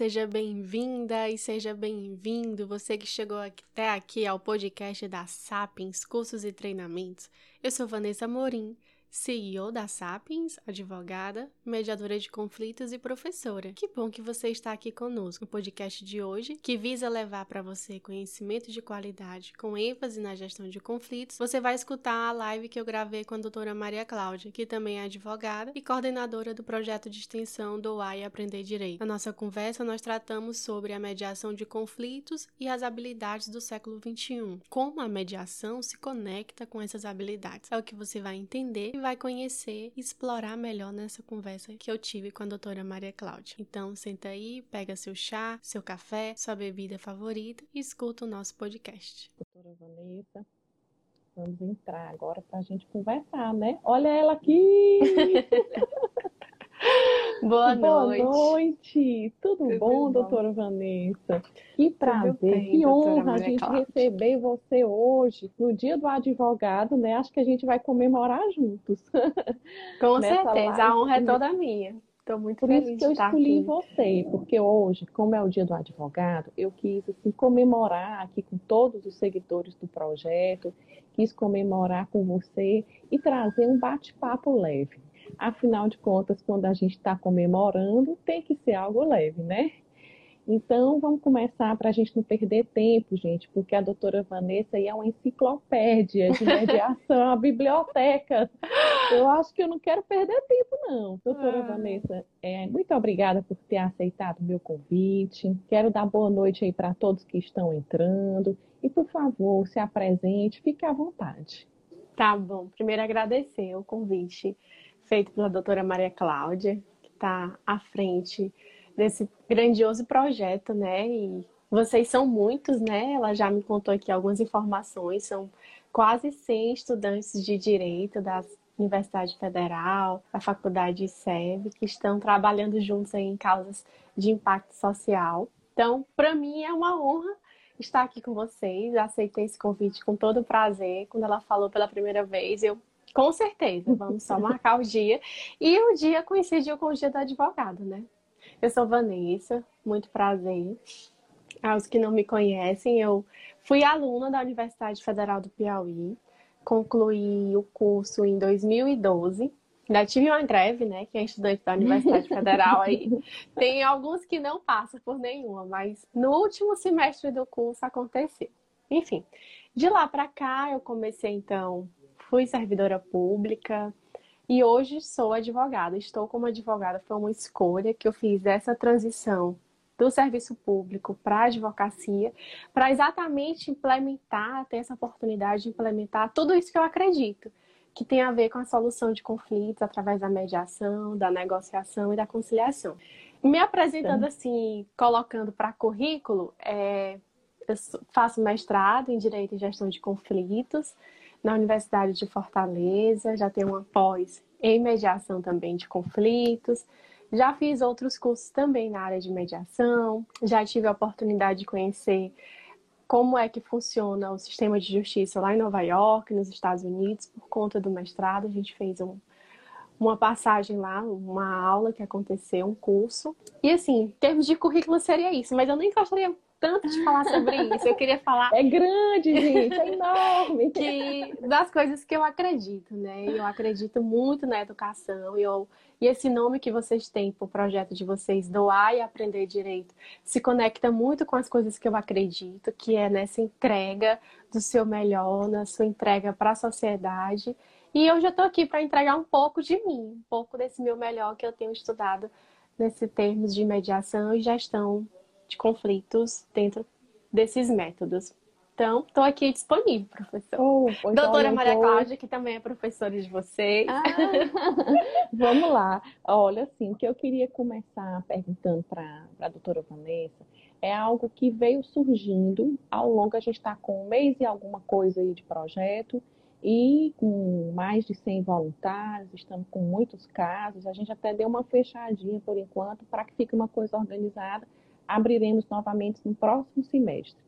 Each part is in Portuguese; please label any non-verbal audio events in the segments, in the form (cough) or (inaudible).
Seja bem-vinda e seja bem-vindo, você que chegou até aqui ao podcast da Sapiens Cursos e Treinamentos. Eu sou Vanessa Morim CEO da Sapiens, advogada, mediadora de conflitos e professora. Que bom que você está aqui conosco no podcast de hoje, que visa levar para você conhecimento de qualidade com ênfase na gestão de conflitos. Você vai escutar a live que eu gravei com a doutora Maria Cláudia, que também é advogada e coordenadora do projeto de extensão do AI Aprender Direito. Na nossa conversa, nós tratamos sobre a mediação de conflitos e as habilidades do século XXI. Como a mediação se conecta com essas habilidades. É o que você vai entender vai conhecer e explorar melhor nessa conversa que eu tive com a doutora Maria Cláudia. Então, senta aí, pega seu chá, seu café, sua bebida favorita e escuta o nosso podcast. Doutora Vanessa, vamos entrar agora para a gente conversar, né? Olha ela aqui! (laughs) (laughs) Boa noite. Boa noite. Tudo, Tudo bom, bom, doutora Vanessa? Que prazer, bem, que honra a gente Cláudia. receber você hoje, no dia do advogado, né? Acho que a gente vai comemorar juntos. Com (laughs) certeza, live. a honra é toda minha. Estou muito Por feliz isso que eu escolhi aqui. você, porque hoje, como é o dia do advogado, eu quis assim, comemorar aqui com todos os seguidores do projeto, quis comemorar com você e trazer um bate-papo leve Afinal de contas, quando a gente está comemorando, tem que ser algo leve, né? Então, vamos começar para a gente não perder tempo, gente, porque a doutora Vanessa é uma enciclopédia de mediação, uma biblioteca. Eu acho que eu não quero perder tempo, não. Doutora ah. Vanessa, é, muito obrigada por ter aceitado o meu convite. Quero dar boa noite aí para todos que estão entrando. E, por favor, se apresente, fique à vontade. Tá bom. Primeiro, agradecer o convite feito pela doutora Maria Cláudia, que está à frente desse grandioso projeto, né? E vocês são muitos, né? Ela já me contou aqui algumas informações, são quase 100 estudantes de direito da Universidade Federal, da Faculdade SEB, que estão trabalhando juntos em causas de impacto social. Então, para mim é uma honra estar aqui com vocês. Aceitei esse convite com todo prazer. Quando ela falou pela primeira vez, eu com certeza, vamos só marcar o dia. E o dia coincidiu com o dia do advogado, né? Eu sou Vanessa, muito prazer. Aos que não me conhecem, eu fui aluna da Universidade Federal do Piauí, concluí o curso em 2012. Ainda tive uma greve, né? Quem é estudante da Universidade Federal aí. (laughs) Tem alguns que não passam por nenhuma, mas no último semestre do curso aconteceu. Enfim, de lá para cá eu comecei então fui servidora pública e hoje sou advogada. Estou como advogada, foi uma escolha que eu fiz essa transição do serviço público para a advocacia, para exatamente implementar, ter essa oportunidade de implementar tudo isso que eu acredito, que tem a ver com a solução de conflitos através da mediação, da negociação e da conciliação. Me apresentando assim, colocando para currículo, é, eu faço mestrado em Direito e Gestão de Conflitos, na Universidade de Fortaleza, já tenho uma pós em mediação também de conflitos. Já fiz outros cursos também na área de mediação, já tive a oportunidade de conhecer como é que funciona o sistema de justiça lá em Nova York, nos Estados Unidos, por conta do mestrado. A gente fez um, uma passagem lá, uma aula que aconteceu, um curso. E assim, em termos de currículo seria isso, mas eu nem gostaria tanto de falar sobre isso. Eu queria falar. É grande, gente, é enorme. que, das coisas que eu acredito, né? Eu acredito muito na educação e, eu, e esse nome que vocês têm para o projeto de vocês, Doar e Aprender Direito, se conecta muito com as coisas que eu acredito, que é nessa entrega do seu melhor, na sua entrega para a sociedade. E eu já estou aqui para entregar um pouco de mim, um pouco desse meu melhor que eu tenho estudado nesse termos de mediação e gestão de conflitos dentro desses métodos. Então, estou aqui disponível, professor. Oh, Doutora Maria tô... Cláudia, que também é professora de vocês. Ah, (laughs) vamos lá. Olha, assim, o que eu queria começar perguntando para a doutora Vanessa é algo que veio surgindo ao longo, a gente está com um mês e alguma coisa aí de projeto, e com mais de 100 voluntários, estamos com muitos casos, a gente até deu uma fechadinha por enquanto, para que fique uma coisa organizada, abriremos novamente no próximo semestre.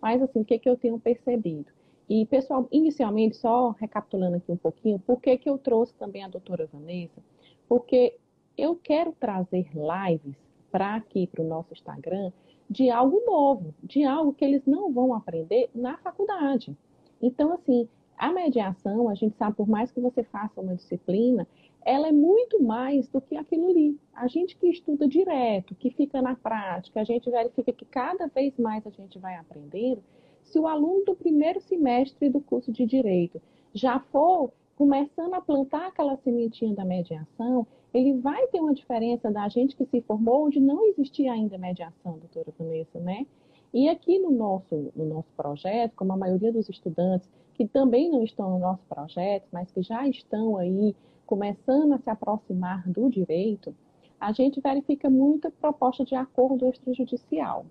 Mas, assim, o que, que eu tenho percebido? E, pessoal, inicialmente, só recapitulando aqui um pouquinho, por que, que eu trouxe também a doutora Vanessa? Porque eu quero trazer lives para aqui, para o nosso Instagram, de algo novo, de algo que eles não vão aprender na faculdade. Então, assim, a mediação, a gente sabe, por mais que você faça uma disciplina, ela é muito mais do que aquilo ali. A gente que estuda direto, que fica na prática, a gente verifica que cada vez mais a gente vai aprendendo. Se o aluno do primeiro semestre do curso de direito já for começando a plantar aquela sementinha da mediação, ele vai ter uma diferença da gente que se formou onde não existia ainda mediação, doutora Vanessa, né? E aqui no nosso, no nosso projeto, como a maioria dos estudantes que também não estão no nosso projeto, mas que já estão aí começando a se aproximar do direito, a gente verifica muita proposta de acordo extrajudicial.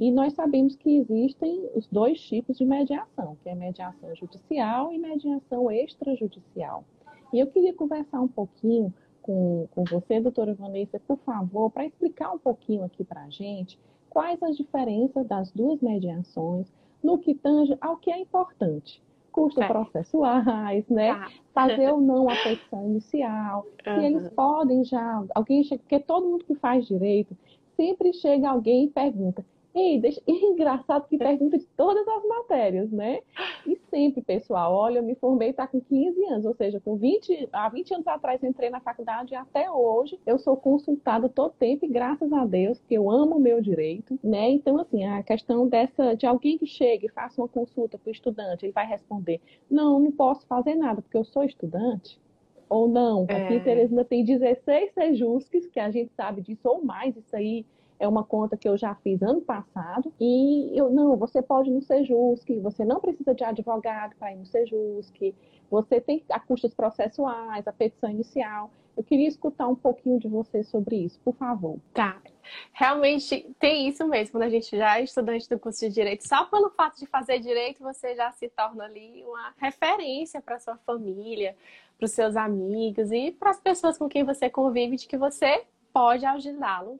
E nós sabemos que existem os dois tipos de mediação, que é mediação judicial e mediação extrajudicial. E eu queria conversar um pouquinho com, com você, doutora Vanessa, por favor, para explicar um pouquinho aqui para a gente quais as diferenças das duas mediações no que tange ao que é importante. Custos é. processuais, né? Tá. Fazer ou não (laughs) a petição inicial. Uhum. E eles podem já, alguém chega, porque todo mundo que faz direito, sempre chega alguém e pergunta: e, deixa, e é engraçado que pergunta de todas as matérias, né? E sempre, pessoal, olha, eu me formei tá com 15 anos, ou seja, com 20, há 20 anos atrás eu entrei na faculdade e até hoje eu sou consultada todo tempo e graças a Deus, que eu amo o meu direito, né? Então, assim, a questão dessa, de alguém que chega e faça uma consulta para o estudante, ele vai responder, não, não posso fazer nada porque eu sou estudante, ou não, aqui em é. Teresina tem 16 sejusques, que a gente sabe disso, ou mais, isso aí é uma conta que eu já fiz ano passado. E eu, não, você pode no Sejusc, você não precisa de advogado para ir no Sejusc, você tem a custos processuais, a petição inicial. Eu queria escutar um pouquinho de você sobre isso, por favor. Tá. Realmente tem isso mesmo, quando a gente já é estudante do curso de Direito, só pelo fato de fazer Direito, você já se torna ali uma referência para sua família, para os seus amigos e para as pessoas com quem você convive, de que você pode ajudá-lo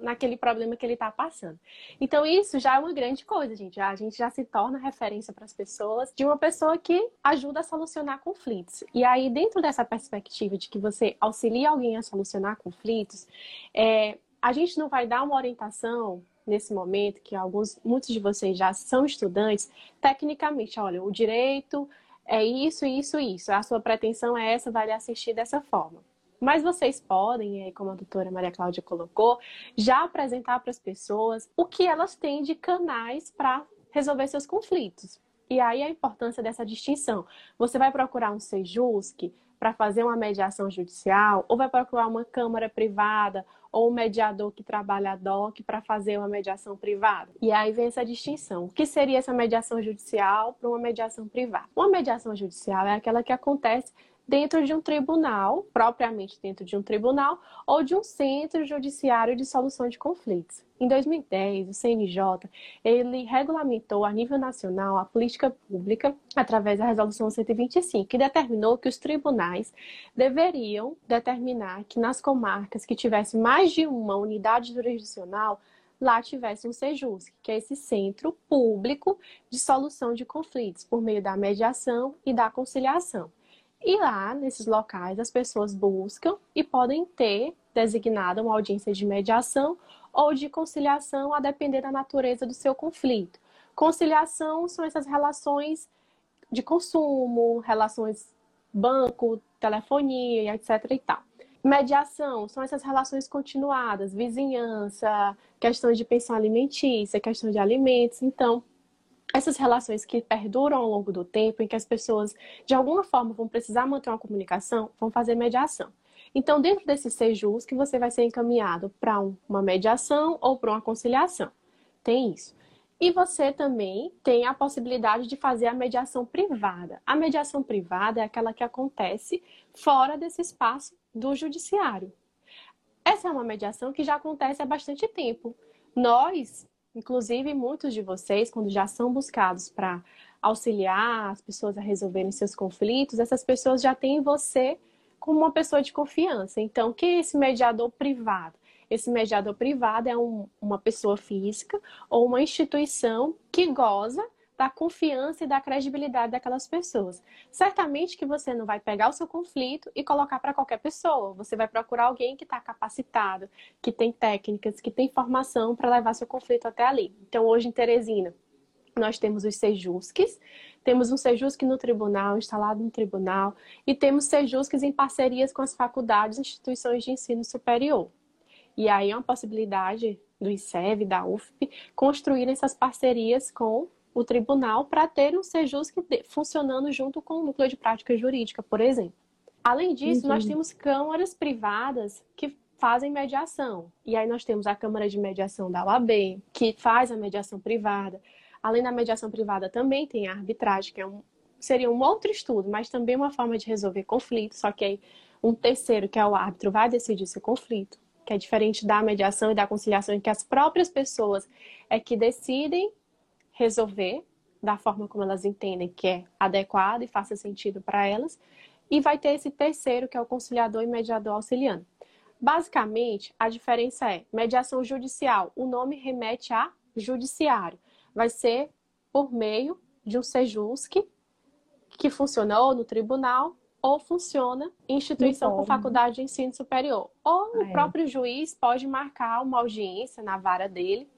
naquele problema que ele está passando. Então, isso já é uma grande coisa, gente. A gente já se torna referência para as pessoas de uma pessoa que ajuda a solucionar conflitos. E aí, dentro dessa perspectiva de que você auxilia alguém a solucionar conflitos, é, a gente não vai dar uma orientação nesse momento, que alguns, muitos de vocês já são estudantes, tecnicamente, olha, o direito é isso, isso, isso. A sua pretensão é essa, vai lhe assistir dessa forma. Mas vocês podem, como a doutora Maria Cláudia colocou, já apresentar para as pessoas o que elas têm de canais para resolver seus conflitos. E aí a importância dessa distinção. Você vai procurar um Sejusc para fazer uma mediação judicial, ou vai procurar uma câmara privada, ou um mediador que trabalha ad hoc para fazer uma mediação privada. E aí vem essa distinção. O que seria essa mediação judicial para uma mediação privada? Uma mediação judicial é aquela que acontece dentro de um tribunal, propriamente dentro de um tribunal, ou de um centro judiciário de solução de conflitos. Em 2010, o CNJ ele regulamentou a nível nacional a política pública através da Resolução 125, que determinou que os tribunais deveriam determinar que nas comarcas que tivessem mais de uma unidade jurisdicional lá tivesse um SEJUSC, que é esse centro público de solução de conflitos por meio da mediação e da conciliação. E lá, nesses locais, as pessoas buscam e podem ter designada uma audiência de mediação ou de conciliação, a depender da natureza do seu conflito. Conciliação são essas relações de consumo, relações banco, telefonia, etc. e tal. Mediação são essas relações continuadas, vizinhança, questão de pensão alimentícia, questão de alimentos. Então, essas relações que perduram ao longo do tempo, em que as pessoas de alguma forma vão precisar manter uma comunicação, vão fazer mediação. Então, dentro desses sejus, que você vai ser encaminhado para uma mediação ou para uma conciliação. Tem isso. E você também tem a possibilidade de fazer a mediação privada. A mediação privada é aquela que acontece fora desse espaço do judiciário. Essa é uma mediação que já acontece há bastante tempo. Nós, Inclusive, muitos de vocês, quando já são buscados para auxiliar as pessoas a resolverem seus conflitos, essas pessoas já têm você como uma pessoa de confiança. Então, o que é esse mediador privado? Esse mediador privado é um, uma pessoa física ou uma instituição que goza da confiança e da credibilidade daquelas pessoas. Certamente que você não vai pegar o seu conflito e colocar para qualquer pessoa. Você vai procurar alguém que está capacitado, que tem técnicas, que tem formação para levar seu conflito até ali. Então, hoje em Teresina, nós temos os Sejusques, temos um Sejusc no tribunal, instalado no tribunal, e temos Sejusques em parcerias com as faculdades e instituições de ensino superior. E aí é uma possibilidade do ICEV, da UFP, construir essas parcerias com o tribunal para ter um Sejusc funcionando junto com o núcleo de prática jurídica, por exemplo. Além disso, nós temos câmaras privadas que fazem mediação. E aí nós temos a Câmara de Mediação da UAB, que faz a mediação privada. Além da mediação privada, também tem a arbitragem, que é um, seria um outro estudo, mas também uma forma de resolver conflitos, só que aí um terceiro, que é o árbitro, vai decidir esse conflito, que é diferente da mediação e da conciliação, em que as próprias pessoas é que decidem resolver da forma como elas entendem que é adequado e faça sentido para elas. E vai ter esse terceiro, que é o conciliador e mediador auxiliando. Basicamente, a diferença é mediação judicial. O nome remete a judiciário vai ser por meio de um SEJUSC que funcionou no tribunal ou funciona em instituição com faculdade de ensino superior. Ou ah, o é. próprio juiz pode marcar uma audiência na vara dele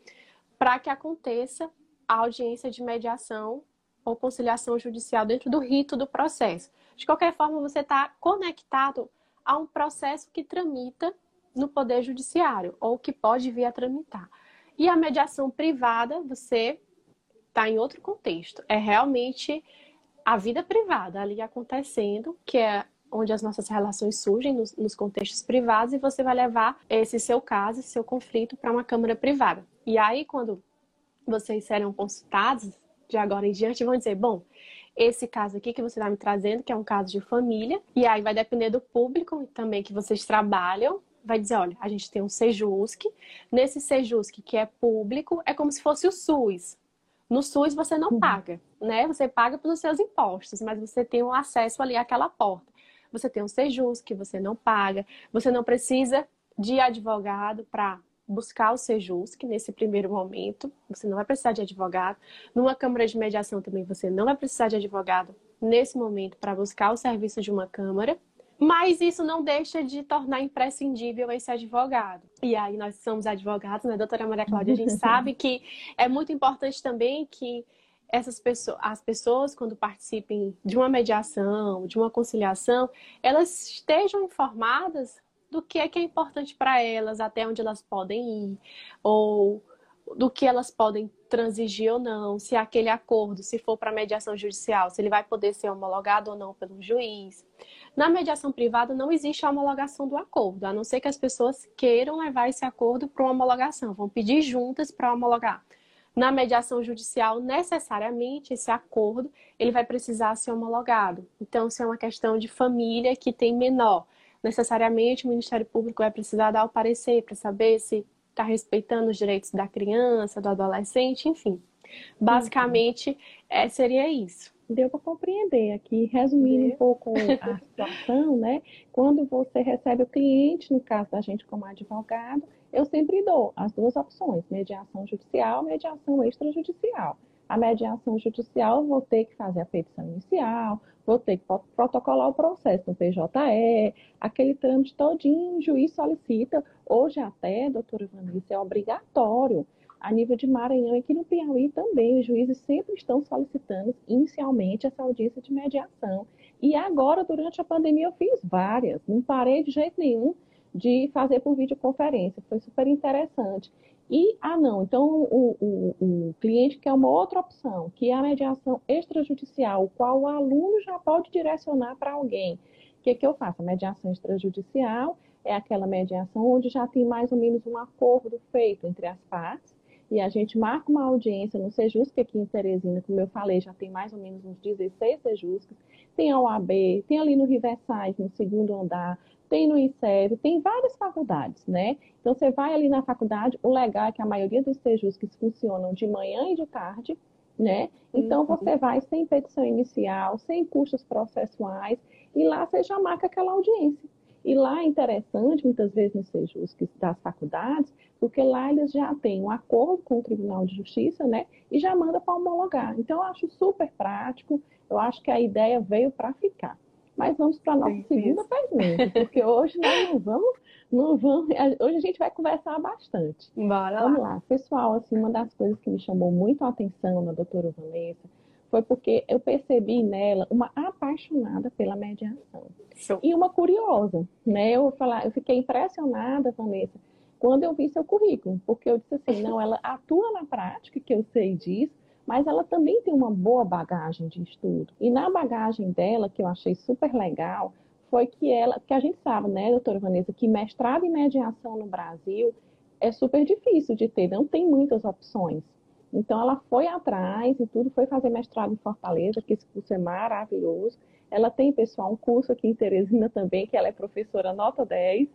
para que aconteça a audiência de mediação ou conciliação judicial dentro do rito do processo. De qualquer forma, você está conectado a um processo que tramita no Poder Judiciário ou que pode vir a tramitar. E a mediação privada, você está em outro contexto. É realmente a vida privada ali acontecendo, que é onde as nossas relações surgem nos, nos, contextos privados e você vai levar esse seu caso, esse seu conflito para uma câmara privada. E aí, quando vocês serão consultados, de agora em diante, vão dizer, bom, esse caso aqui que você está me trazendo, que é um caso de família, e aí vai depender do público também que vocês trabalham, vai dizer, olha, a gente tem um Sejusc, nesse Sejusc que é público, é como se fosse o SUS, no SUS você não uhum. paga, né? Você paga pelos seus impostos, mas você tem um acesso ali àquela porta. Você tem um Sejus que você não paga, você não precisa de advogado para buscar o Sejus, que nesse primeiro momento você não vai precisar de advogado. Numa câmara de mediação também você não vai precisar de advogado nesse momento para buscar o serviço de uma câmara. Mas isso não deixa de tornar imprescindível esse advogado. E aí nós somos advogados, né, doutora Maria Cláudia? A gente (laughs) sabe que é muito importante também que essas pessoas, as pessoas, quando participem de uma mediação, de uma conciliação, elas estejam informadas do que é que é importante para elas, até onde elas podem ir, ou do que elas podem transigir ou não, se aquele acordo, se for para mediação judicial, se ele vai poder ser homologado ou não pelo juiz. Na mediação privada não existe a homologação do acordo, a não ser que as pessoas queiram levar esse acordo para uma homologação, vão pedir juntas para homologar. Na mediação judicial, necessariamente esse acordo ele vai precisar ser homologado. Então, se é uma questão de família que tem menor, necessariamente o Ministério Público vai precisar dar o parecer para saber se está respeitando os direitos da criança, do adolescente, enfim. Basicamente, é, seria isso. Deu para compreender aqui, resumindo um pouco a (laughs) situação, né? Quando você recebe o cliente, no caso da gente como advogado, eu sempre dou as duas opções: mediação judicial, mediação extrajudicial. A mediação judicial, vou ter que fazer a petição inicial, vou ter que protocolar o processo no PJE, aquele trâmite todinho, o juiz solicita. Hoje até, doutora Vanessa, é obrigatório a nível de Maranhão e aqui no Piauí também, os juízes sempre estão solicitando inicialmente essa audiência de mediação. E agora, durante a pandemia, eu fiz várias, não parei de jeito nenhum de fazer por videoconferência, foi super interessante. E, ah, não, então o, o, o, cliente quer uma outra opção, que é a mediação extrajudicial, o qual o aluno já pode direcionar para alguém. O que, que eu faço? A mediação extrajudicial é aquela mediação onde já tem mais ou menos um acordo feito entre as partes, e a gente marca uma audiência no Sejusc aqui em Teresina, como eu falei, já tem mais ou menos uns 16 Sejuscs, tem a OAB, tem ali no Riverside, no segundo andar, tem no ICEV, tem várias faculdades, né? Então, você vai ali na faculdade, o legal é que a maioria dos Sejuscs funcionam de manhã e de tarde, né? Então, uhum. você vai sem petição inicial, sem custos processuais, e lá você já marca aquela audiência. E lá é interessante, muitas vezes nos sejos das faculdades, porque lá eles já têm um acordo com o Tribunal de Justiça, né? E já manda para homologar. Então, eu acho super prático, eu acho que a ideia veio para ficar. Mas vamos para a nossa Sim, segunda isso. pergunta, porque hoje nós não vamos, não vamos. Hoje a gente vai conversar bastante. Bora vamos lá. lá. Pessoal, assim, uma das coisas que me chamou muito a atenção na doutora Vanessa foi porque eu percebi nela uma apaixonada pela mediação. Show. E uma curiosa, né? Eu, falar, eu fiquei impressionada, Vanessa, quando eu vi seu currículo, porque eu disse assim, não, ela atua na prática, que eu sei disso, mas ela também tem uma boa bagagem de estudo. E na bagagem dela, que eu achei super legal, foi que ela, que a gente sabe, né, doutora Vanessa, que mestrado em mediação no Brasil é super difícil de ter, não tem muitas opções. Então ela foi atrás e tudo, foi fazer mestrado em Fortaleza, que esse curso é maravilhoso. Ela tem, pessoal, um curso aqui em Teresina também, que ela é professora nota 10.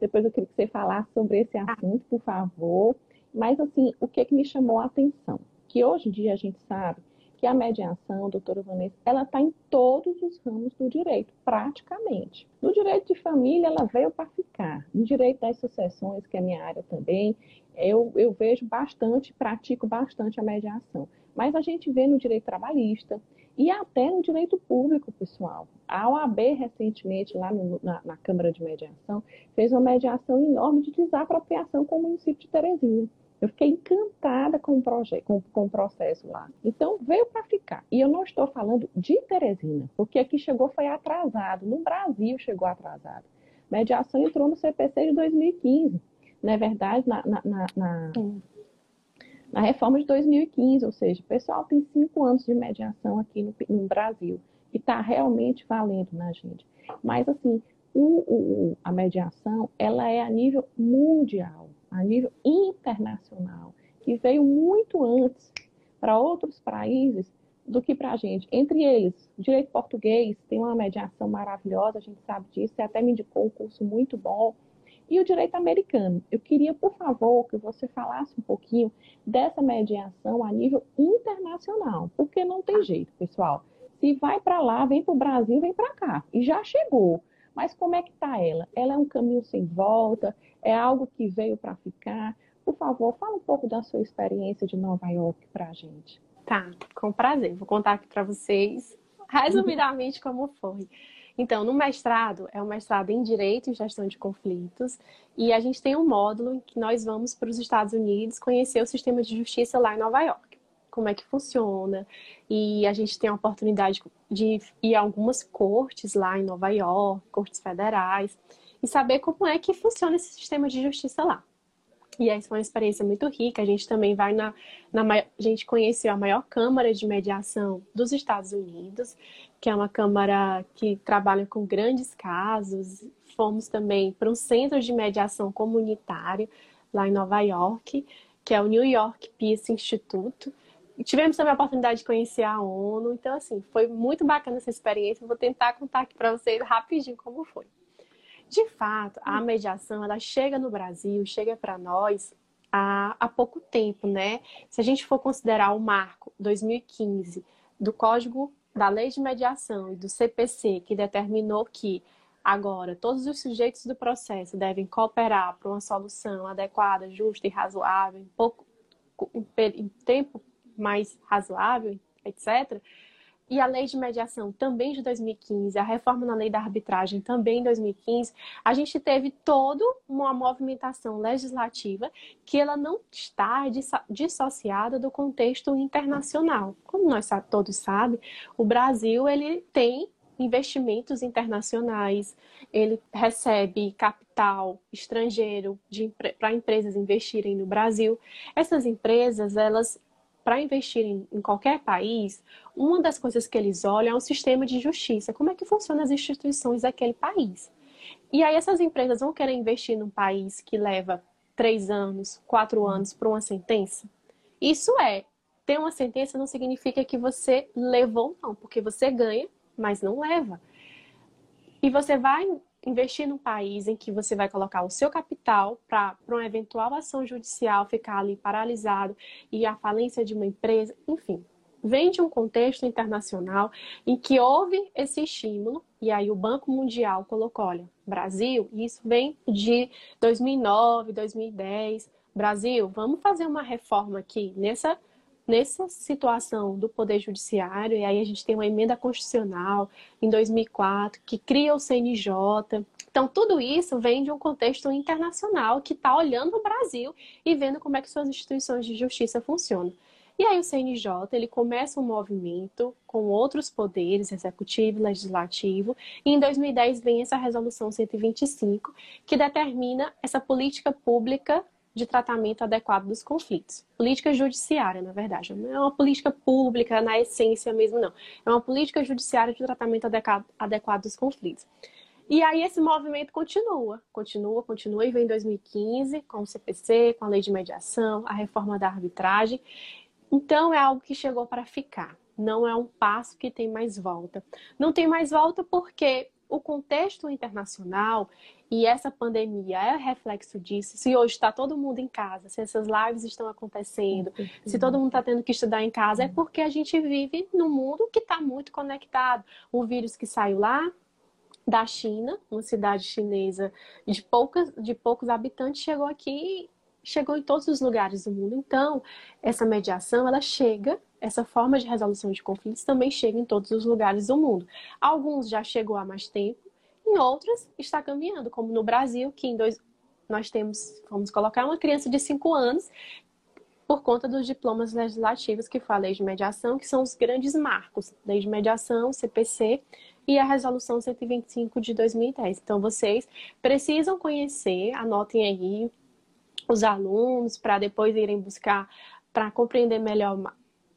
Depois eu queria que você falasse sobre esse assunto, por favor. Mas, assim, o que, que me chamou a atenção? Que hoje em dia a gente sabe que a mediação, doutora Vanessa, ela está em todos os ramos do direito, praticamente. No direito de família, ela veio para ficar. No direito das sucessões, que é minha área também, eu, eu vejo bastante, pratico bastante a mediação. Mas a gente vê no direito trabalhista e até no direito público, pessoal. A OAB, recentemente, lá no, na, na Câmara de Mediação, fez uma mediação enorme de desapropriação com o município de Teresina. Eu fiquei encantada com o projeto, com, com o processo lá. Então, veio para ficar. E eu não estou falando de Teresina, porque aqui chegou foi atrasado. No Brasil chegou atrasado. Mediação entrou no CPC de 2015. Não é verdade? Na, na, na, na, na reforma de 2015, ou seja, o pessoal tem cinco anos de mediação aqui no, no Brasil. E está realmente valendo na gente. Mas, assim, o, o, a mediação, ela é a nível mundial a nível internacional, que veio muito antes para outros países do que para a gente. Entre eles, o direito português tem uma mediação maravilhosa, a gente sabe disso, você até me indicou um curso muito bom. E o direito americano. Eu queria, por favor, que você falasse um pouquinho dessa mediação a nível internacional, porque não tem jeito, pessoal. Se vai para lá, vem para o Brasil, vem para cá. E já chegou. Mas como é que está ela? Ela é um caminho sem volta? É algo que veio para ficar? Por favor, fala um pouco da sua experiência de Nova York para a gente. Tá, com prazer. Vou contar aqui para vocês resumidamente como foi. Então, no mestrado, é um mestrado em Direito e Gestão de Conflitos, e a gente tem um módulo em que nós vamos para os Estados Unidos conhecer o sistema de justiça lá em Nova York como é que funciona. E a gente tem a oportunidade de ir a algumas cortes lá em Nova York, cortes federais, e saber como é que funciona esse sistema de justiça lá. E essa foi uma experiência muito rica. A gente também vai na, na. A gente conheceu a maior Câmara de Mediação dos Estados Unidos, que é uma Câmara que trabalha com grandes casos. Fomos também para um centro de mediação comunitária lá em Nova York, que é o New York Peace Institute tivemos também a oportunidade de conhecer a ONU. Então, assim, foi muito bacana essa experiência. Vou tentar contar aqui para vocês rapidinho como foi. De fato, a mediação ela chega no Brasil, chega para nós há, há pouco tempo, né? Se a gente for considerar o marco 2015 do Código da Lei de Mediação e do CPC, que determinou que agora todos os sujeitos do processo devem cooperar para uma solução adequada, justa e razoável em pouco em tempo mais razoável, etc. E a lei de mediação também de 2015, a reforma na lei da arbitragem também em 2015, a gente teve toda uma movimentação legislativa que ela não está dissociada do contexto internacional. Como nós todos sabem, o Brasil ele tem investimentos internacionais, ele recebe capital estrangeiro para empresas investirem no Brasil. Essas empresas, elas para investir em, em, qualquer país, uma das coisas que eles olham é o sistema de justiça, como é que funcionam as instituições daquele país. E aí essas empresas vão querer investir num país que leva três anos, quatro anos para uma sentença? Isso é, ter uma sentença não significa que você levou, não, porque você ganha, mas não leva. E você vai investir num país em que você vai colocar o seu capital para uma eventual ação judicial ficar ali paralisado e a falência de uma empresa, enfim, vem de um contexto internacional em que houve esse estímulo E aí o Banco Mundial colocou, olha, Brasil, isso vem de 2009, 2010. Brasil, vamos fazer uma reforma aqui nessa nessa situação do Poder Judiciário, e aí a gente tem uma emenda constitucional em 2004 que cria o CNJ. Então, tudo isso vem de um contexto internacional que está olhando o Brasil e vendo como é que suas instituições de justiça funcionam. E aí o CNJ, ele começa um movimento com outros poderes, executivo e legislativo, e em 2010 vem essa resolução 125, que determina essa política pública de tratamento adequado dos conflitos. Política judiciária, na verdade. Não é uma política pública na essência mesmo, não. É uma política judiciária de tratamento adequado dos conflitos. E aí esse movimento continua, continua, continua, e vem em 2015 com o CPC, com a lei de mediação, a reforma da arbitragem. Então é algo que chegou para ficar. Não é um passo que tem mais volta. Não tem mais volta porque o contexto internacional e essa pandemia é reflexo disso. Se hoje está todo mundo em casa, se essas lives estão acontecendo, se todo mundo está tendo que estudar em casa, é porque a gente vive num mundo que está muito conectado. O vírus que saiu lá da China, uma cidade chinesa de, poucas, de poucos habitantes, chegou aqui chegou em todos os lugares do mundo. Então, essa mediação, ela chega, essa forma de resolução de conflitos também chega em todos os lugares do mundo. Alguns já chegou há mais tempo, em outros está caminhando, como no Brasil, que em dois, nós temos, vamos colocar, uma criança de 5 anos por conta dos diplomas legislativos que foi a lei de mediação, que são os grandes marcos, lei de mediação, CPC e a resolução 125 de 2010. Então vocês precisam conhecer, anotem aí os alunos para depois irem buscar para compreender melhor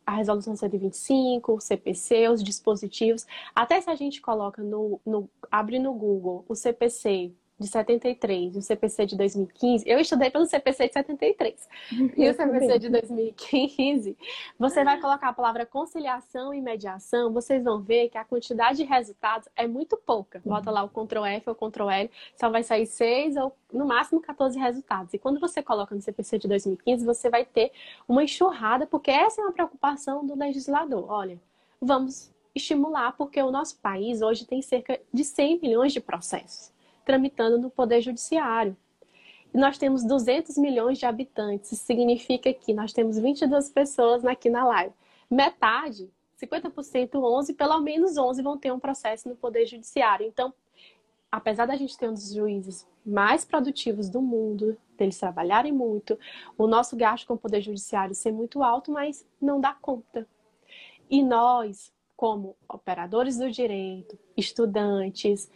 a resolução 125, o CPC, os dispositivos. Até se a gente coloca no, no abre no Google o CPC de 73 e o CPC de 2015, eu estudei pelo CPC de 73 e o CPC de 2015, você vai colocar a palavra conciliação e mediação, vocês vão ver que a quantidade de resultados é muito pouca. Bota lá o Ctrl F ou Ctrl L, só vai sair 6 ou no máximo 14 resultados. E quando você coloca no CPC de 2015, você vai ter uma enxurrada, porque essa é uma preocupação do legislador. Olha, vamos estimular, porque o nosso país hoje tem cerca de 100 milhões de processos tramitando no Poder Judiciário. E nós temos 200 milhões de habitantes, isso significa que nós temos 22 pessoas aqui na live. Metade, 50%, 11, pelo menos 11 vão ter um processo no Poder Judiciário. Então, apesar da gente ter um dos juízes mais produtivos do mundo, deles trabalharem muito, o nosso gasto com o Poder Judiciário ser muito alto, mas não dá conta. E nós, como operadores do direito, estudantes,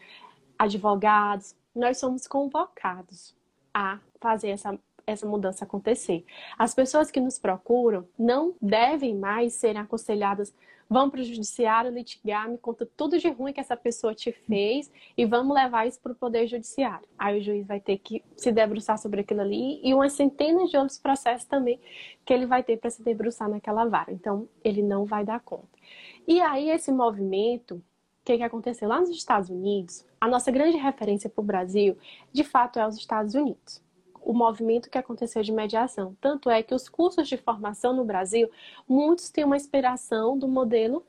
advogados, nós somos convocados a fazer essa, essa mudança acontecer. As pessoas que nos procuram não devem mais serem aconselhadas vão para o judiciário litigar, me conta tudo de ruim que essa pessoa te fez e vamos levar isso para o poder judiciário. Aí o juiz vai ter que se debruçar sobre aquilo ali e umas centenas de outros processos também que ele vai ter para se debruçar naquela vara. Então, ele não vai dar conta. E aí esse movimento que, que aconteceu? Lá nos Estados Unidos, a nossa grande referência para o Brasil, de fato, é os Estados Unidos. O movimento que aconteceu de mediação. Tanto é que os cursos de formação no Brasil, muitos têm uma inspiração do modelo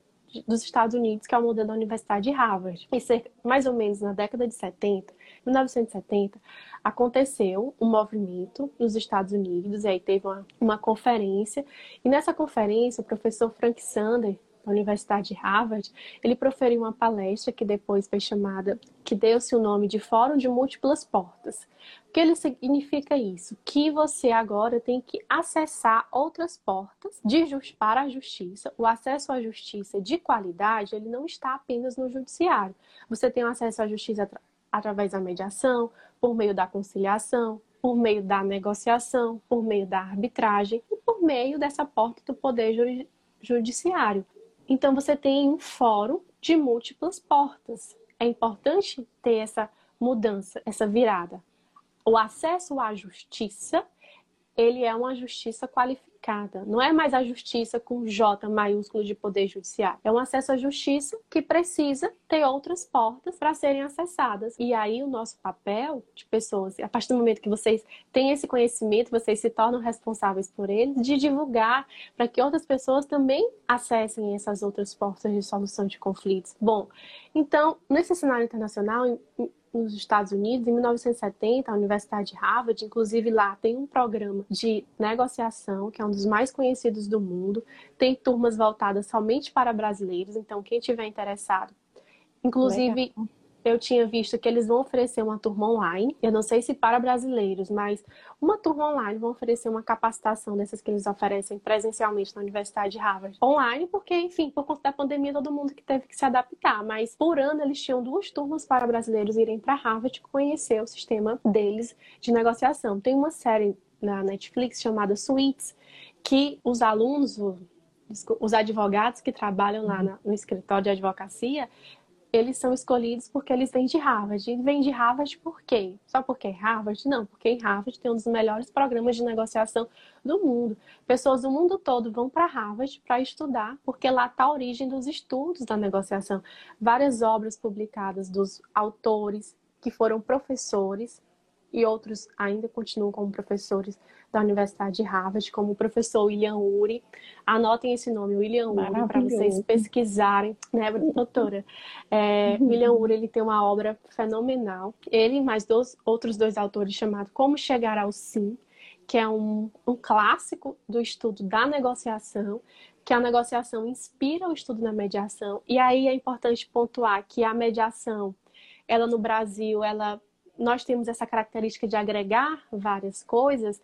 dos Estados Unidos, que é o modelo da Universidade de Harvard. E ser, mais ou menos na década de 70, 1970, aconteceu um movimento nos Estados Unidos, e aí teve uma, uma conferência, e nessa conferência o professor Frank Sander, da Universidade de Harvard, ele proferiu uma palestra que depois foi chamada, que deu-se o nome de Fórum de Múltiplas Portas. O que ele significa isso? Que você agora tem que acessar outras portas de para a justiça. O acesso à justiça de qualidade, ele não está apenas no judiciário. Você tem acesso à justiça atra através da mediação, por meio da conciliação, por meio da negociação, por meio da arbitragem e por meio dessa porta do poder judiciário. Então você tem um fórum de múltiplas portas. É importante ter essa mudança, essa virada. O acesso à justiça ele é uma justiça qualificada. Não é mais a justiça com J maiúsculo de poder judiciário. É um acesso à justiça que precisa ter outras portas para serem acessadas. E aí o nosso papel de pessoas, a partir do momento que vocês têm esse conhecimento, vocês se tornam responsáveis por ele, de divulgar para que outras pessoas também acessem essas outras portas de solução de conflitos. Bom, então, nesse cenário internacional, nos Estados Unidos, em 1970, a Universidade de Harvard, inclusive lá tem um programa de negociação, que é um dos mais conhecidos do mundo, tem turmas voltadas somente para brasileiros, então quem tiver interessado, inclusive Legal eu tinha visto que eles vão oferecer uma turma online. Eu não sei se para brasileiros, mas uma turma online vão oferecer uma capacitação dessas que eles oferecem presencialmente na Universidade de Harvard. Online, porque, enfim, por conta da pandemia, todo mundo que teve que se adaptar. Mas por ano eles tinham duas turmas para brasileiros irem para Harvard conhecer o sistema deles de negociação. Tem uma série na Netflix chamada Suites, que os alunos, os advogados que trabalham lá no escritório de advocacia eles são escolhidos porque eles vêm de Harvard. E vêm de Harvard por quê? Só porque é Harvard? Não, porque em Harvard tem um dos melhores programas de negociação do mundo. Pessoas do mundo todo vão para Harvard para estudar, porque lá está a origem dos estudos da negociação. Várias obras publicadas dos autores que foram professores e outros ainda continuam como professores da Universidade de Harvard, como o professor William Uri. Anotem esse nome, William Uri, para vocês pesquisarem, né, doutora? É, uhum. William Uri ele tem uma obra fenomenal. Ele e mais dois, outros dois autores chamado Como Chegar ao Sim, que é um, um clássico do estudo da negociação, que a negociação inspira o estudo na mediação. E aí é importante pontuar que a mediação, ela no Brasil, ela nós temos essa característica de agregar várias coisas,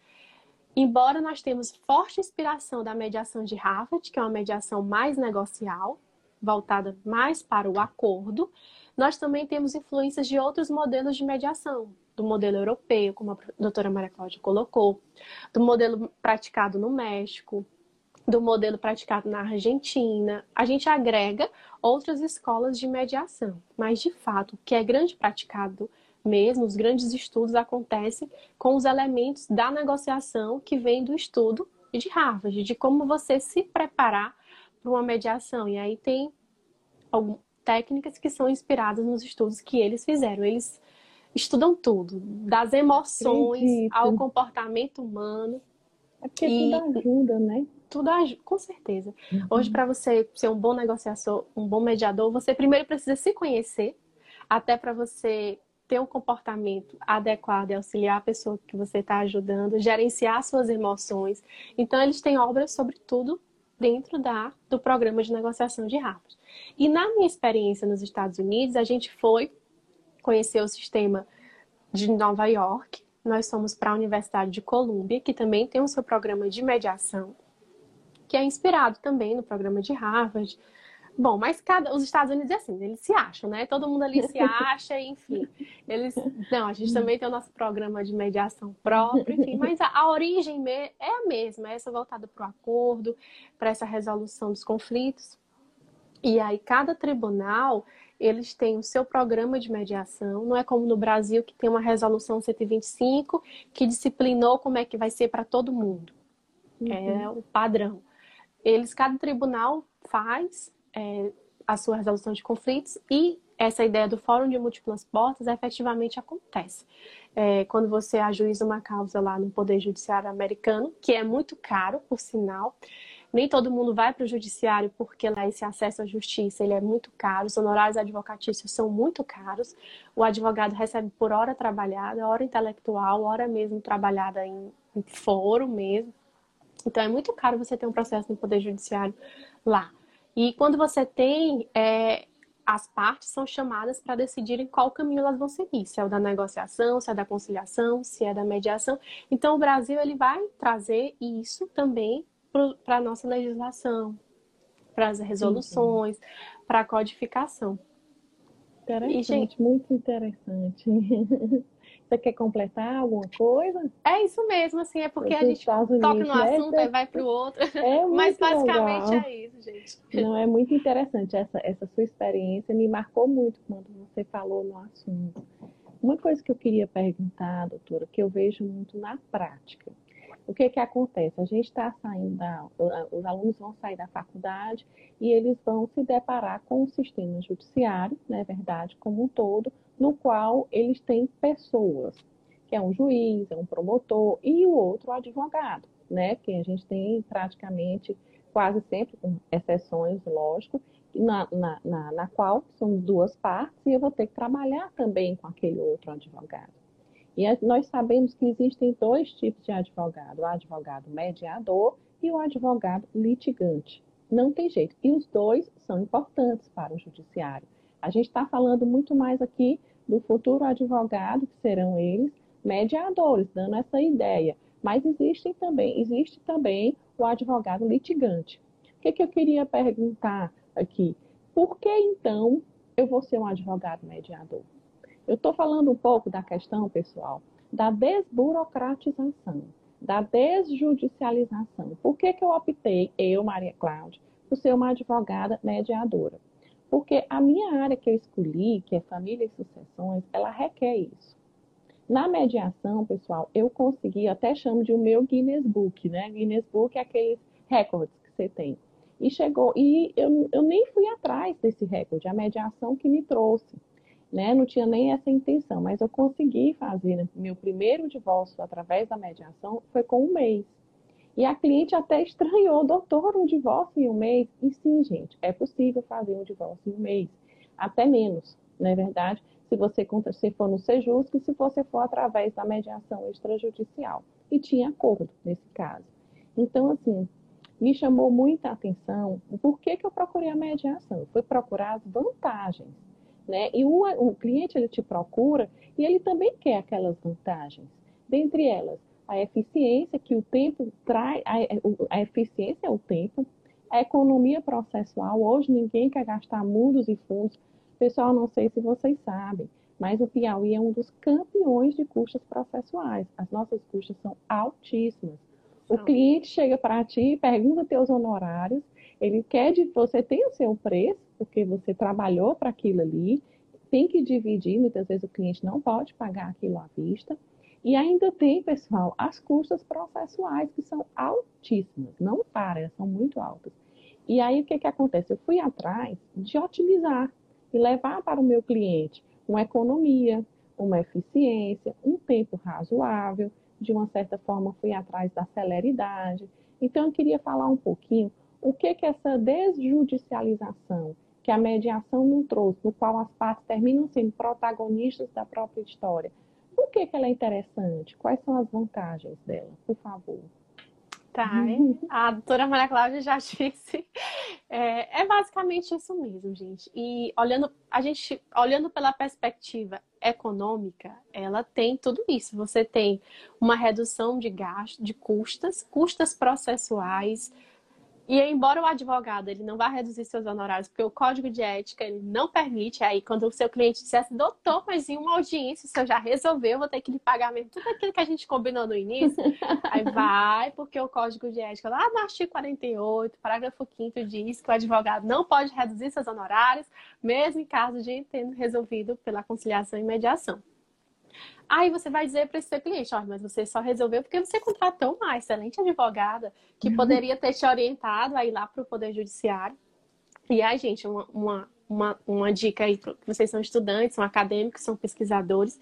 embora nós temos forte inspiração da mediação de Harvard, que é uma mediação mais negocial, voltada mais para o acordo, nós também temos influências de outros modelos de mediação, do modelo europeu, como a doutora Maria Cláudia colocou, do modelo praticado no México, do modelo praticado na Argentina. A gente agrega outras escolas de mediação, mas de fato, o que é grande praticado mesmo, os grandes estudos acontecem com os elementos da negociação que vem do estudo de Harvard, de como você se preparar para uma mediação. E aí tem algumas técnicas que são inspiradas nos estudos que eles fizeram. Eles estudam tudo, das emoções Acredito. ao comportamento humano. É porque e... tudo ajuda, né? Tudo ajuda, com certeza. Uhum. Hoje, para você ser um bom negociador, um bom mediador, você primeiro precisa se conhecer, até para você ter um comportamento adequado e auxiliar a pessoa que você está ajudando, gerenciar suas emoções. Então, eles têm obras sobre tudo dentro da, do programa de negociação de Harvard. E na minha experiência nos Estados Unidos, a gente foi conhecer o sistema de Nova York. Nós fomos para a Universidade de Columbia, que também tem o seu programa de mediação, que é inspirado também no programa de Harvard. Bom, mas cada, os Estados Unidos é assim, eles se acham, né? Todo mundo ali se acha, enfim. Eles, não, a gente também tem o nosso programa de mediação próprio, enfim, mas a, a origem é a mesma, é essa voltada para o acordo, para essa resolução dos conflitos. E aí cada tribunal, eles têm o seu programa de mediação, não é como no Brasil que tem uma resolução 125 que disciplinou como é que vai ser para todo mundo. É uhum. É o padrão. Eles, cada tribunal faz é, a sua resolução de conflitos e essa ideia do fórum de múltiplas portas efetivamente acontece. É, quando você ajuiza uma causa lá no Poder Judiciário americano, que é muito caro, por sinal, nem todo mundo vai para o judiciário porque lá esse acesso à justiça ele é muito caro, os honorários advocatícios são muito caros, o advogado recebe por hora trabalhada, hora intelectual, hora mesmo trabalhada em, em foro mesmo. Então é muito caro você ter um processo no Poder Judiciário lá. E quando você tem, é, as partes são chamadas para decidirem qual caminho elas vão seguir, se é o da negociação, se é da conciliação, se é da mediação. Então o Brasil ele vai trazer isso também para a nossa legislação, para as resoluções, para a codificação. Interessante, e, gente, muito interessante. (laughs) Você quer completar alguma coisa? É isso mesmo, assim, é porque a gente toca no né? assunto e vai para o outro. É (laughs) Mas basicamente legal. é isso, gente. Não, é muito interessante. Essa, essa sua experiência me marcou muito quando você falou no assunto. Uma coisa que eu queria perguntar, doutora, que eu vejo muito na prática. O que que acontece? A gente está saindo da, os alunos vão sair da faculdade e eles vão se deparar com o sistema judiciário, não é verdade, como um todo, no qual eles têm pessoas, que é um juiz, é um promotor e o outro advogado, né? Que a gente tem praticamente quase sempre, com exceções, lógico, na, na, na, na qual são duas partes e eu vou ter que trabalhar também com aquele outro advogado. E nós sabemos que existem dois tipos de advogado: o advogado mediador e o advogado litigante. Não tem jeito. E os dois são importantes para o judiciário. A gente está falando muito mais aqui do futuro advogado, que serão eles mediadores, dando essa ideia. Mas existem também, existe também o advogado litigante. O que, que eu queria perguntar aqui? Por que então eu vou ser um advogado mediador? Eu estou falando um pouco da questão, pessoal, da desburocratização, da desjudicialização. Por que, que eu optei, eu, Maria Cláudia, por ser uma advogada mediadora? Porque a minha área que eu escolhi, que é família e sucessões, ela requer isso. Na mediação, pessoal, eu consegui, até chamo de o meu Guinness Book, né? Guinness Book é aqueles recordes que você tem. E chegou, e eu, eu nem fui atrás desse recorde, a mediação que me trouxe né? Não tinha nem essa intenção, mas eu consegui fazer né? meu primeiro divórcio através da mediação foi com um mês. E a cliente até estranhou, doutor, um divórcio em um mês? E sim, gente, é possível fazer um divórcio em um mês, até menos, não é verdade? Se você se for no Sejusc e se você for através da mediação extrajudicial. E tinha acordo nesse caso. Então, assim, me chamou muita atenção por que, que eu procurei a mediação. Eu fui procurar as vantagens né? E o, o cliente ele te procura e ele também quer aquelas vantagens. Dentre elas, a eficiência que o tempo traz, a, a eficiência é o tempo, a economia processual. Hoje ninguém quer gastar mundos e fundos. Pessoal, não sei se vocês sabem, mas o Piauí é um dos campeões de custas processuais. As nossas custas são altíssimas. O cliente chega para ti, pergunta teus honorários, ele quer de você tem o seu preço, porque você trabalhou para aquilo ali, tem que dividir, muitas vezes o cliente não pode pagar aquilo à vista. E ainda tem, pessoal, as custas processuais, que são altíssimas, não para, são muito altas. E aí o que, que acontece? Eu fui atrás de otimizar e levar para o meu cliente uma economia, uma eficiência, um tempo razoável, de uma certa forma fui atrás da celeridade. Então eu queria falar um pouquinho o que que essa desjudicialização que a mediação não trouxe, no qual as partes terminam sendo protagonistas da própria história. Por que, que ela é interessante? Quais são as vantagens dela? Por favor. Tá, a doutora Maria Cláudia já (laughs) disse. É, é, basicamente isso mesmo, gente. E olhando, a gente, olhando pela perspectiva econômica, ela tem tudo isso. Você tem uma redução de gastos, de custas, custas processuais, e embora o advogado ele não vá reduzir seus honorários, porque o código de ética ele não permite, aí quando o seu cliente dissesse, doutor, mas em uma audiência, se eu já resolveu, vou ter que lhe pagar mesmo tudo aquilo que a gente combinou no início, (laughs) aí vai, porque o código de ética, lá no artigo 48, parágrafo 5 diz que o advogado não pode reduzir seus honorários, mesmo em caso de tendo resolvido pela conciliação e mediação. Aí você vai dizer para esse seu cliente, olha, mas você só resolveu porque você contratou uma excelente advogada que uhum. poderia ter te orientado a ir lá para o Poder Judiciário. E aí, gente, uma, uma, uma, uma dica aí, vocês são estudantes, são acadêmicos, são pesquisadores,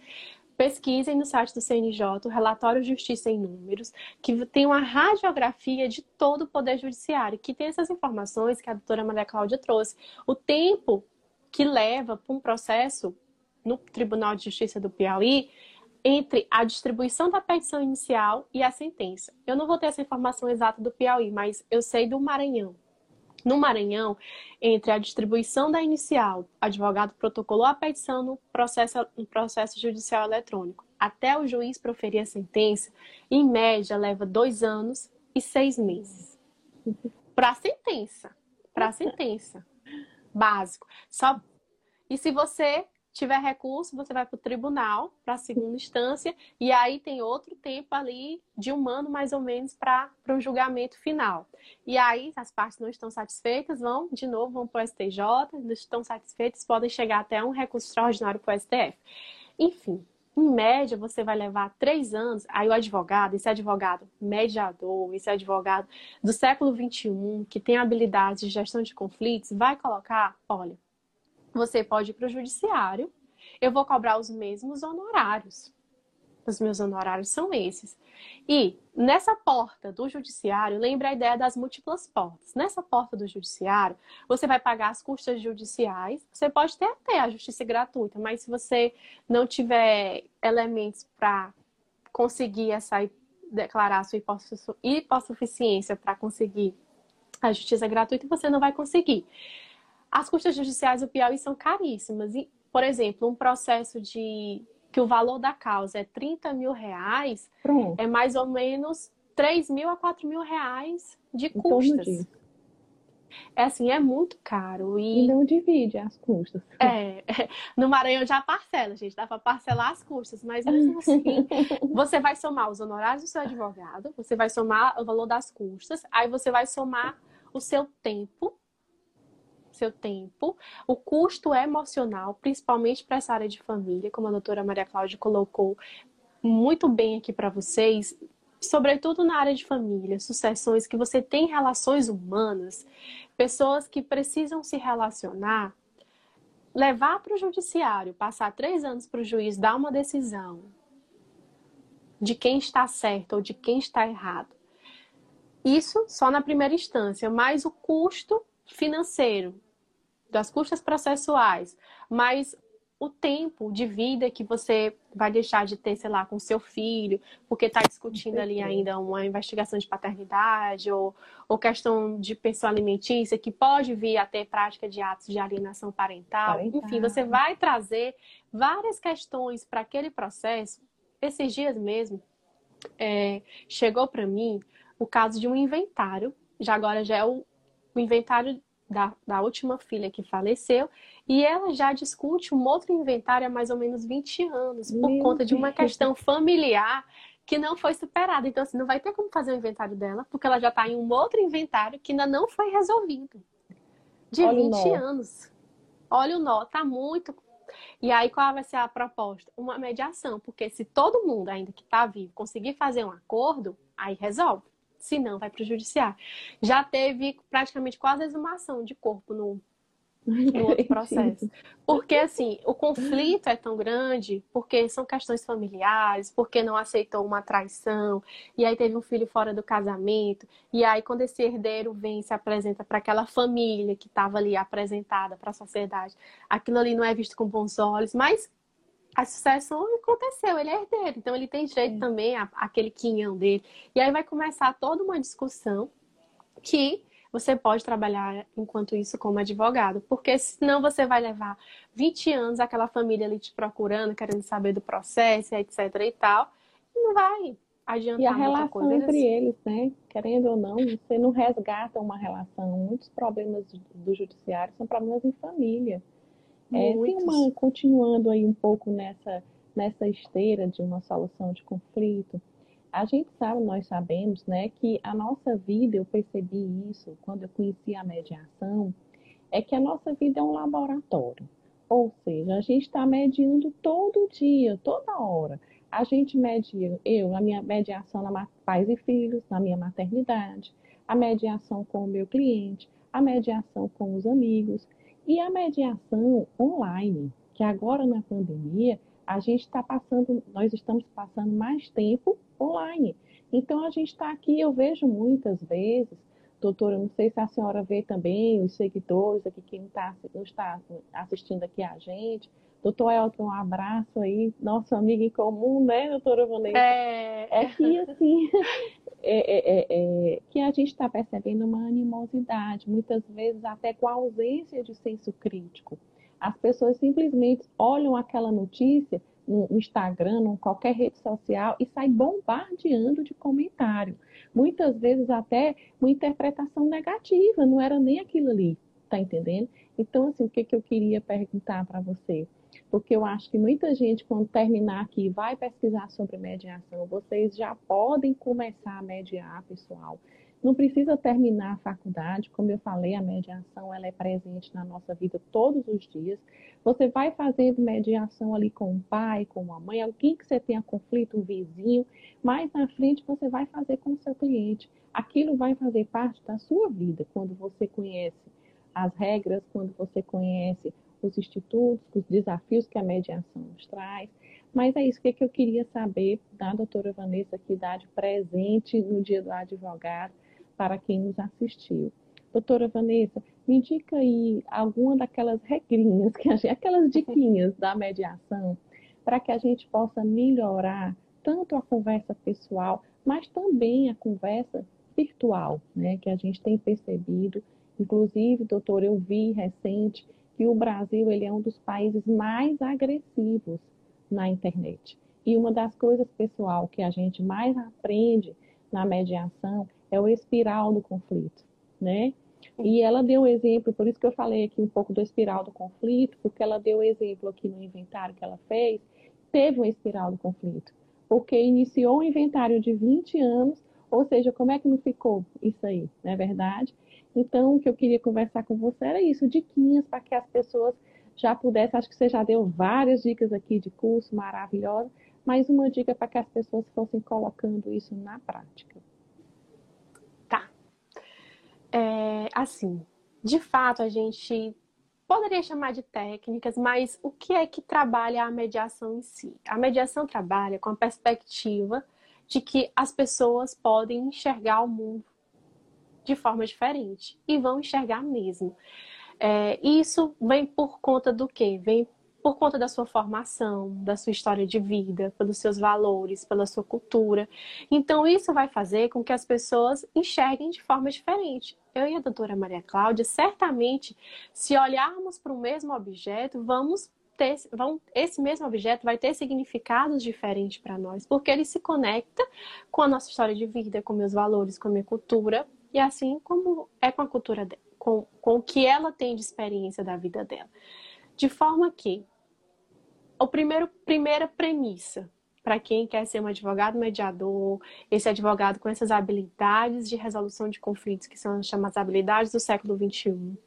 pesquisem no site do CNJ o relatório Justiça em Números, que tem uma radiografia de todo o Poder Judiciário, que tem essas informações que a doutora Maria Cláudia trouxe. O tempo que leva para um processo no Tribunal de Justiça do Piauí entre a distribuição da petição inicial e a sentença. Eu não vou ter essa informação exata do Piauí, mas eu sei do Maranhão. No Maranhão, entre a distribuição da inicial, o advogado protocolou a petição no processo, no processo judicial eletrônico, até o juiz proferir a sentença, em média leva dois anos e seis meses. Para a sentença. Para a sentença. Básico. Só... E se você tiver recurso, você vai para o tribunal, para a segunda instância, e aí tem outro tempo ali de um ano mais ou menos para o julgamento final. E aí, as partes não estão satisfeitas, vão de novo vão para o STJ, não estão satisfeitas, podem chegar até um recurso extraordinário para o STF. Enfim, em média, você vai levar três anos. Aí o advogado, esse advogado mediador, esse advogado do século XXI, que tem habilidades de gestão de conflitos, vai colocar: olha, você pode ir para o judiciário, eu vou cobrar os mesmos honorários. Os meus honorários são esses. E nessa porta do judiciário, lembra a ideia das múltiplas portas. Nessa porta do judiciário, você vai pagar as custas judiciais. Você pode ter até a justiça gratuita, mas se você não tiver elementos para conseguir essa declarar a sua hipossuficiência para conseguir a justiça gratuita, você não vai conseguir. As custas judiciais do Piauí são caríssimas. E, por exemplo, um processo de que o valor da causa é 30 mil reais, Pronto. é mais ou menos 3 mil a 4 mil reais de custas. É assim, é muito caro. E... e, não divide as custas. É, (laughs) no Maranhão já parcela, gente, dá para parcelar as custas, mas mesmo assim, (laughs) você vai somar os honorários do seu advogado, você vai somar o valor das custas, aí você vai somar o seu tempo seu tempo, o custo emocional, principalmente para essa área de família, como a doutora Maria Cláudia colocou muito bem aqui para vocês, sobretudo na área de família, sucessões que você tem relações humanas, pessoas que precisam se relacionar, levar para o judiciário, passar três anos para o juiz dar uma decisão de quem está certo ou de quem está errado. Isso só na primeira instância, mas o custo financeiro das custas processuais, mas o tempo de vida que você vai deixar de ter, sei lá, com seu filho, porque está discutindo ali ainda uma investigação de paternidade ou, ou questão de pessoa alimentícia, que pode vir a ter prática de atos de alienação parental. parental. Enfim, você vai trazer várias questões para aquele processo. Esses dias mesmo, é, chegou para mim o caso de um inventário, já agora já é o, o inventário da, da última filha que faleceu, e ela já discute um outro inventário há mais ou menos 20 anos, por Meu conta de uma questão familiar que não foi superada. Então, assim, não vai ter como fazer o inventário dela, porque ela já está em um outro inventário que ainda não foi resolvido. De Olha 20 anos. Olha o nó, tá muito. E aí, qual vai ser a proposta? Uma mediação, porque se todo mundo, ainda que está vivo, conseguir fazer um acordo, aí resolve se não, vai para o judiciário. Já teve praticamente quase exumação de corpo no, no outro processo. Porque, assim, o conflito é tão grande, porque são questões familiares, porque não aceitou uma traição, e aí teve um filho fora do casamento, e aí quando esse herdeiro vem e se apresenta para aquela família que estava ali apresentada para a sociedade, aquilo ali não é visto com bons olhos, mas a sucessão aconteceu, ele é herdeiro, então ele tem direito Sim. também a, àquele quinhão dele. E aí vai começar toda uma discussão que você pode trabalhar enquanto isso como advogado, porque senão você vai levar 20 anos aquela família ali te procurando, querendo saber do processo, etc e tal, e não vai adiantar E a relação coisa. entre eles, né? Querendo ou não, você não resgata uma relação. Muitos problemas do judiciário são problemas em família. É, tem uma, continuando aí um pouco nessa, nessa esteira de uma solução de conflito, a gente sabe, nós sabemos, né, que a nossa vida, eu percebi isso quando eu conheci a mediação, é que a nossa vida é um laboratório. Ou seja, a gente está mediando todo dia, toda hora. A gente media, eu, a minha mediação na pais e filhos, na minha maternidade, a mediação com o meu cliente, a mediação com os amigos. E a mediação online, que agora na pandemia a gente está passando, nós estamos passando mais tempo online. Então a gente está aqui, eu vejo muitas vezes, doutora, não sei se a senhora vê também, os seguidores aqui, quem tá, está assistindo aqui a gente. Doutor Elton, um abraço aí, nosso amigo em comum, né, doutora Vanessa? É, é que assim, (laughs) é, é, é, é, que a gente está percebendo uma animosidade, muitas vezes até com a ausência de senso crítico. As pessoas simplesmente olham aquela notícia no Instagram, em qualquer rede social e saem bombardeando de comentário. Muitas vezes até uma interpretação negativa, não era nem aquilo ali, tá entendendo? Então, assim, o que, que eu queria perguntar para você? Porque eu acho que muita gente, quando terminar aqui, vai pesquisar sobre mediação. Vocês já podem começar a mediar, pessoal. Não precisa terminar a faculdade, como eu falei, a mediação ela é presente na nossa vida todos os dias. Você vai fazendo mediação ali com o pai, com a mãe, alguém que você tenha conflito, um vizinho. Mais na frente você vai fazer com o seu cliente. Aquilo vai fazer parte da sua vida quando você conhece as regras, quando você conhece os institutos, os desafios que a mediação nos traz. Mas é isso que, eu queria saber da doutora Vanessa dar de presente no dia do advogado para quem nos assistiu. Doutora Vanessa, me indica aí alguma daquelas regrinhas, que gente, aquelas diquinhas da mediação, para que a gente possa melhorar tanto a conversa pessoal, mas também a conversa virtual, né, que a gente tem percebido. Inclusive, doutor, eu vi recente que o Brasil ele é um dos países mais agressivos na internet. E uma das coisas, pessoal, que a gente mais aprende na mediação é o espiral do conflito, né? E ela deu exemplo, por isso que eu falei aqui um pouco do espiral do conflito, porque ela deu exemplo aqui no inventário que ela fez, teve uma espiral do conflito. Porque iniciou um inventário de 20 anos, ou seja, como é que não ficou isso aí, não é verdade? Então, o que eu queria conversar com você era isso, diquinhas para que as pessoas já pudessem, acho que você já deu várias dicas aqui de curso maravilhosa, mas uma dica para que as pessoas fossem colocando isso na prática. Tá. É, assim, de fato, a gente poderia chamar de técnicas, mas o que é que trabalha a mediação em si? A mediação trabalha com a perspectiva de que as pessoas podem enxergar o mundo de forma diferente e vão enxergar mesmo. É, isso vem por conta do quê? Vem por conta da sua formação, da sua história de vida, pelos seus valores, pela sua cultura. Então, isso vai fazer com que as pessoas enxerguem de forma diferente. Eu e a doutora Maria Cláudia, certamente, se olharmos para o mesmo objeto, vamos ter, vão, esse mesmo objeto vai ter significados diferentes para nós, porque ele se conecta com a nossa história de vida, com meus valores, com a minha cultura, e assim como é com a cultura dela, com, com o que ela tem de experiência da vida dela. De forma que primeiro primeira premissa para quem quer ser um advogado mediador, esse advogado com essas habilidades de resolução de conflitos, que são chamadas habilidades do século XXI,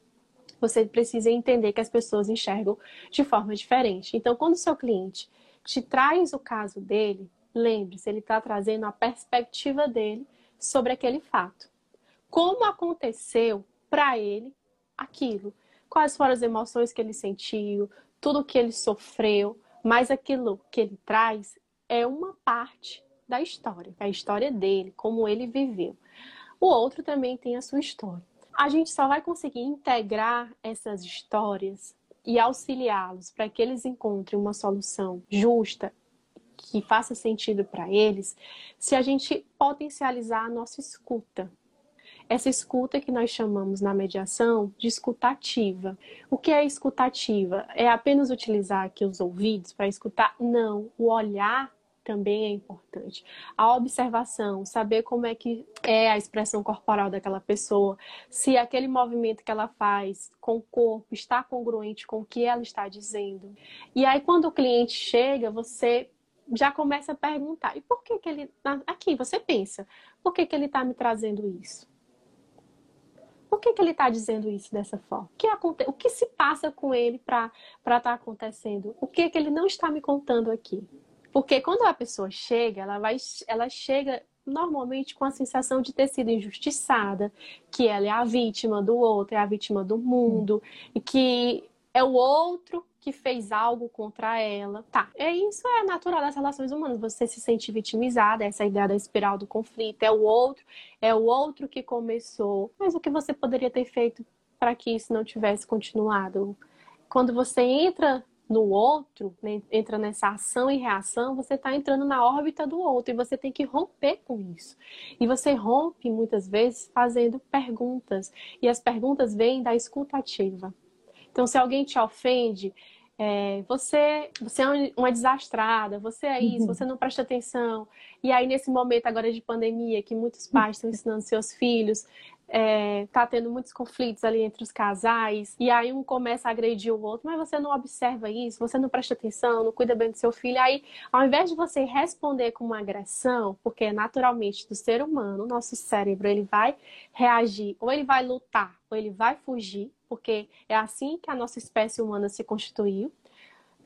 você precisa entender que as pessoas enxergam de forma diferente. Então, quando o seu cliente te traz o caso dele, lembre-se, ele está trazendo a perspectiva dele sobre aquele fato como aconteceu para ele aquilo. Quais foram as emoções que ele sentiu, tudo que ele sofreu, mas aquilo que ele traz é uma parte da história, é a história dele, como ele viveu. O outro também tem a sua história. A gente só vai conseguir integrar essas histórias e auxiliá-los para que eles encontrem uma solução justa que faça sentido para eles, se a gente potencializar a nossa escuta, essa escuta que nós chamamos na mediação de escutativa. O que é escutativa? É apenas utilizar aqui os ouvidos para escutar? Não, o olhar também é importante. A observação, saber como é que é a expressão corporal daquela pessoa, se aquele movimento que ela faz com o corpo está congruente com o que ela está dizendo. E aí quando o cliente chega, você já começa a perguntar: e por que que ele aqui você pensa? Por que que ele está me trazendo isso? Por que, que ele está dizendo isso dessa forma? O que, aconte... o que se passa com ele para estar tá acontecendo? O que, que ele não está me contando aqui? Porque quando a pessoa chega, ela, vai, ela chega normalmente com a sensação de ter sido injustiçada, que ela é a vítima do outro, é a vítima do mundo, e que é o outro que fez algo contra ela. Tá, é isso é natural das relações humanas. Você se sente vitimizada, essa ideia da espiral do conflito, é o outro, é o outro que começou. Mas o que você poderia ter feito para que isso não tivesse continuado? Quando você entra no outro, né, entra nessa ação e reação, você está entrando na órbita do outro e você tem que romper com isso. E você rompe muitas vezes fazendo perguntas, e as perguntas vêm da escutativa. Então, se alguém te ofende, é, você, você é uma desastrada, você é isso, uhum. você não presta atenção. E aí, nesse momento agora de pandemia, que muitos pais estão ensinando seus filhos, é, tá tendo muitos conflitos ali entre os casais, e aí um começa a agredir o outro, mas você não observa isso, você não presta atenção, não cuida bem do seu filho. Aí, ao invés de você responder com uma agressão, porque naturalmente do ser humano, nosso cérebro ele vai reagir, ou ele vai lutar, ou ele vai fugir, porque é assim que a nossa espécie humana se constituiu.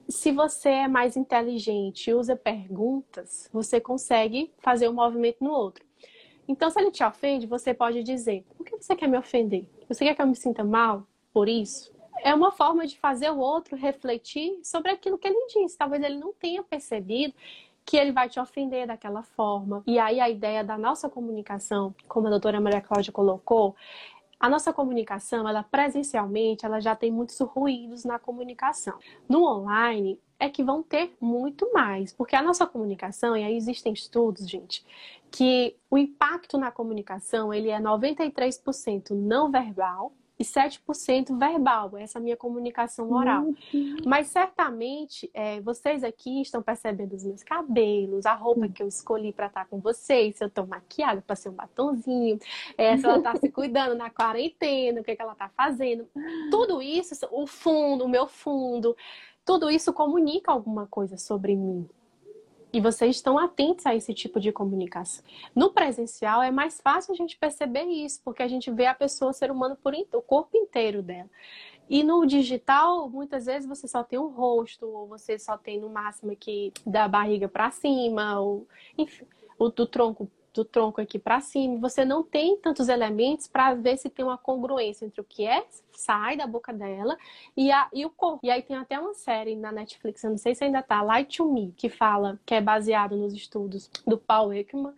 Se você é mais inteligente e usa perguntas, você consegue fazer um movimento no outro. Então, se ele te ofende, você pode dizer: por que você quer me ofender? Você quer que eu me sinta mal por isso? É uma forma de fazer o outro refletir sobre aquilo que ele disse. Talvez ele não tenha percebido que ele vai te ofender daquela forma. E aí a ideia da nossa comunicação, como a doutora Maria Cláudia colocou, a nossa comunicação, ela presencialmente, ela já tem muitos ruídos na comunicação. No online, é que vão ter muito mais, porque a nossa comunicação, e aí existem estudos, gente, que o impacto na comunicação ele é 93% não verbal e 7% verbal, essa é a minha comunicação oral. Mas certamente é, vocês aqui estão percebendo os meus cabelos, a roupa que eu escolhi para estar com vocês, se eu estou maquiada para ser um batonzinho, é, se ela está se cuidando na quarentena, o que, é que ela está fazendo. Tudo isso, o fundo, o meu fundo, tudo isso comunica alguma coisa sobre mim. E vocês estão atentos a esse tipo de comunicação. No presencial é mais fácil a gente perceber isso, porque a gente vê a pessoa, o ser humano, por o corpo inteiro dela. E no digital, muitas vezes você só tem o rosto, ou você só tem no máximo aqui da barriga para cima, ou enfim, o do tronco do tronco aqui para cima, você não tem tantos elementos para ver se tem uma congruência entre o que é sai da boca dela e, a, e o corpo. E aí tem até uma série na Netflix, eu não sei se ainda tá, Light to Me, que fala, que é baseado nos estudos do Paul Ekman,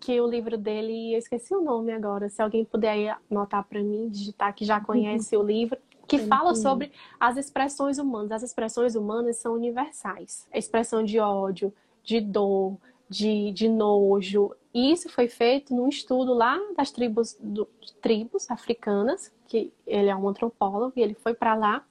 que o livro dele, eu esqueci o nome agora, se alguém puder anotar para mim, digitar que já conhece o livro, que fala sobre as expressões humanas. As expressões humanas são universais. A expressão de ódio, de dor, de, de nojo, e isso foi feito num estudo lá das tribos, do, tribos africanas, que ele é um antropólogo e ele foi para lá.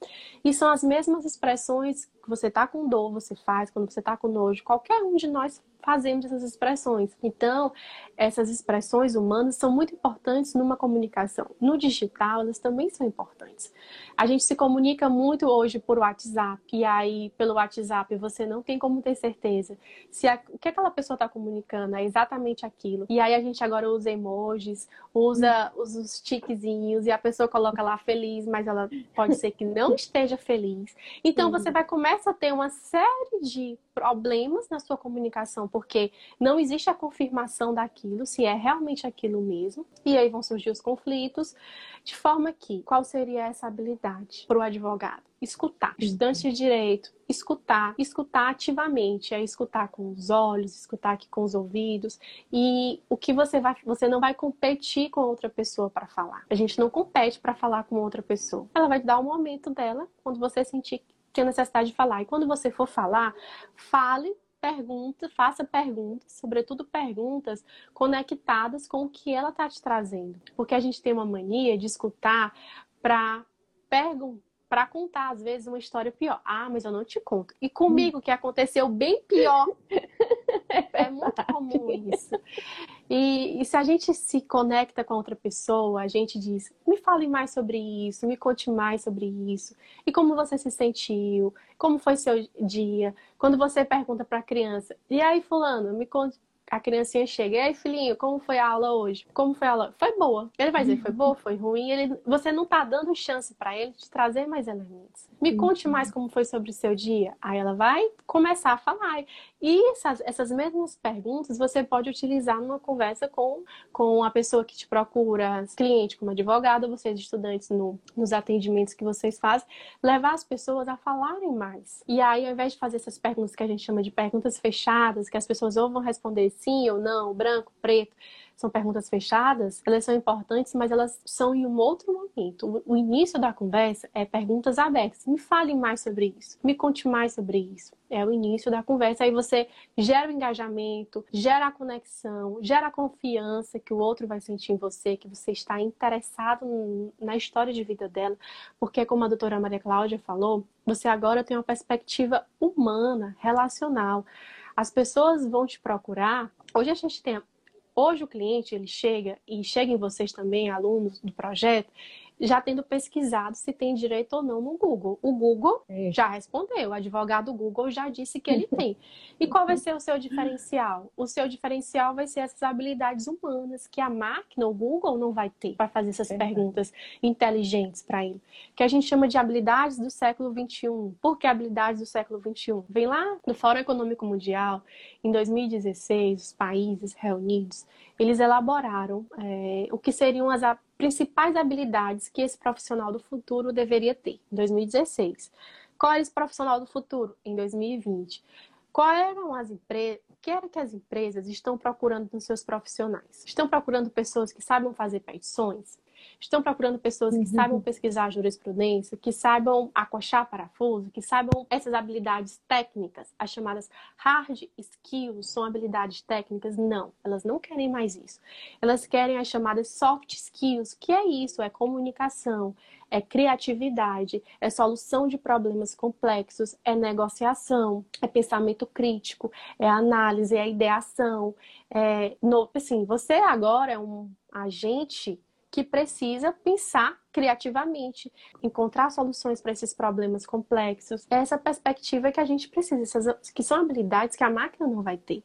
E são as mesmas expressões que você tá com dor, você faz, quando você tá com nojo, qualquer um de nós fazemos essas expressões. Então, essas expressões humanas são muito importantes numa comunicação. No digital, elas também são importantes. A gente se comunica muito hoje por WhatsApp, e aí, pelo WhatsApp, você não tem como ter certeza se a, o que aquela pessoa está comunicando é exatamente aquilo. E aí, a gente agora usa emojis, usa, usa os tiquezinhos, e a pessoa coloca lá feliz, mas ela pode ser que não esteja feliz. Então, uhum. você vai começar a ter uma série de problemas na sua comunicação, porque não existe a confirmação daquilo, se é realmente aquilo mesmo, e aí vão surgir os conflitos, de forma que, qual seria essa habilidade para o advogado? Escutar. Estudante de direito, escutar, escutar ativamente, é escutar com os olhos, escutar aqui com os ouvidos, e o que você vai, você não vai competir com outra pessoa para falar. A gente não compete para falar com outra pessoa. Ela vai dar o momento dela quando você sentir tem necessidade de falar. E quando você for falar, fale, pergunta, faça perguntas, sobretudo perguntas conectadas com o que ela está te trazendo. Porque a gente tem uma mania de escutar para perguntar para contar, às vezes, uma história pior. Ah, mas eu não te conto. E comigo, que aconteceu bem pior. É muito comum isso. E, e, se a gente se conecta com outra pessoa, a gente diz: me fale mais sobre isso, me conte mais sobre isso. E como você se sentiu? Como foi seu dia? Quando você pergunta para a criança: e aí, Fulano, me conte a criancinha chega, e aí, filhinho, como foi a aula hoje? Como foi a aula? Foi boa. Ele vai dizer, foi boa, foi ruim. Ele, você não tá dando chance para ele de trazer mais elementos. Me conte mais como foi sobre o seu dia. Aí ela vai começar a falar. E essas, essas mesmas perguntas você pode utilizar numa conversa com, com a pessoa que te procura, cliente como advogado, vocês estudantes no, nos atendimentos que vocês fazem, levar as pessoas a falarem mais. E aí, ao invés de fazer essas perguntas que a gente chama de perguntas fechadas, que as pessoas ou vão responder sim ou não, branco, preto, são perguntas fechadas, elas são importantes, mas elas são em um outro momento. O início da conversa é perguntas abertas. Me fale mais sobre isso. Me conte mais sobre isso. É o início da conversa. Aí você gera o engajamento, gera a conexão, gera a confiança que o outro vai sentir em você, que você está interessado na história de vida dela. Porque, como a doutora Maria Cláudia falou, você agora tem uma perspectiva humana, relacional. As pessoas vão te procurar. Hoje a gente tem Hoje o cliente ele chega e chega em vocês também, alunos do projeto, já tendo pesquisado se tem direito ou não no Google. O Google é. já respondeu, o advogado Google já disse que ele (laughs) tem. E qual vai ser o seu diferencial? O seu diferencial vai ser essas habilidades humanas que a máquina, o Google, não vai ter para fazer essas é. perguntas inteligentes para ele. Que a gente chama de habilidades do século XXI. Por que habilidades do século XXI? Vem lá no Fórum Econômico Mundial, em 2016, os países reunidos, eles elaboraram é, o que seriam as principais habilidades que esse profissional do futuro deveria ter em 2016. Qual era esse profissional do futuro em 2020? Quais eram as empresas? O que era que as empresas estão procurando nos seus profissionais? Estão procurando pessoas que saibam fazer petições? Estão procurando pessoas que uhum. saibam pesquisar jurisprudência, que saibam acochar parafuso, que saibam essas habilidades técnicas, as chamadas hard skills, são habilidades técnicas? Não, elas não querem mais isso. Elas querem as chamadas soft skills, que é isso, é comunicação, é criatividade, é solução de problemas complexos, é negociação, é pensamento crítico, é análise, é ideação. É, no, assim, você agora é um agente que precisa pensar criativamente, encontrar soluções para esses problemas complexos. É essa perspectiva que a gente precisa, essas, que são habilidades que a máquina não vai ter.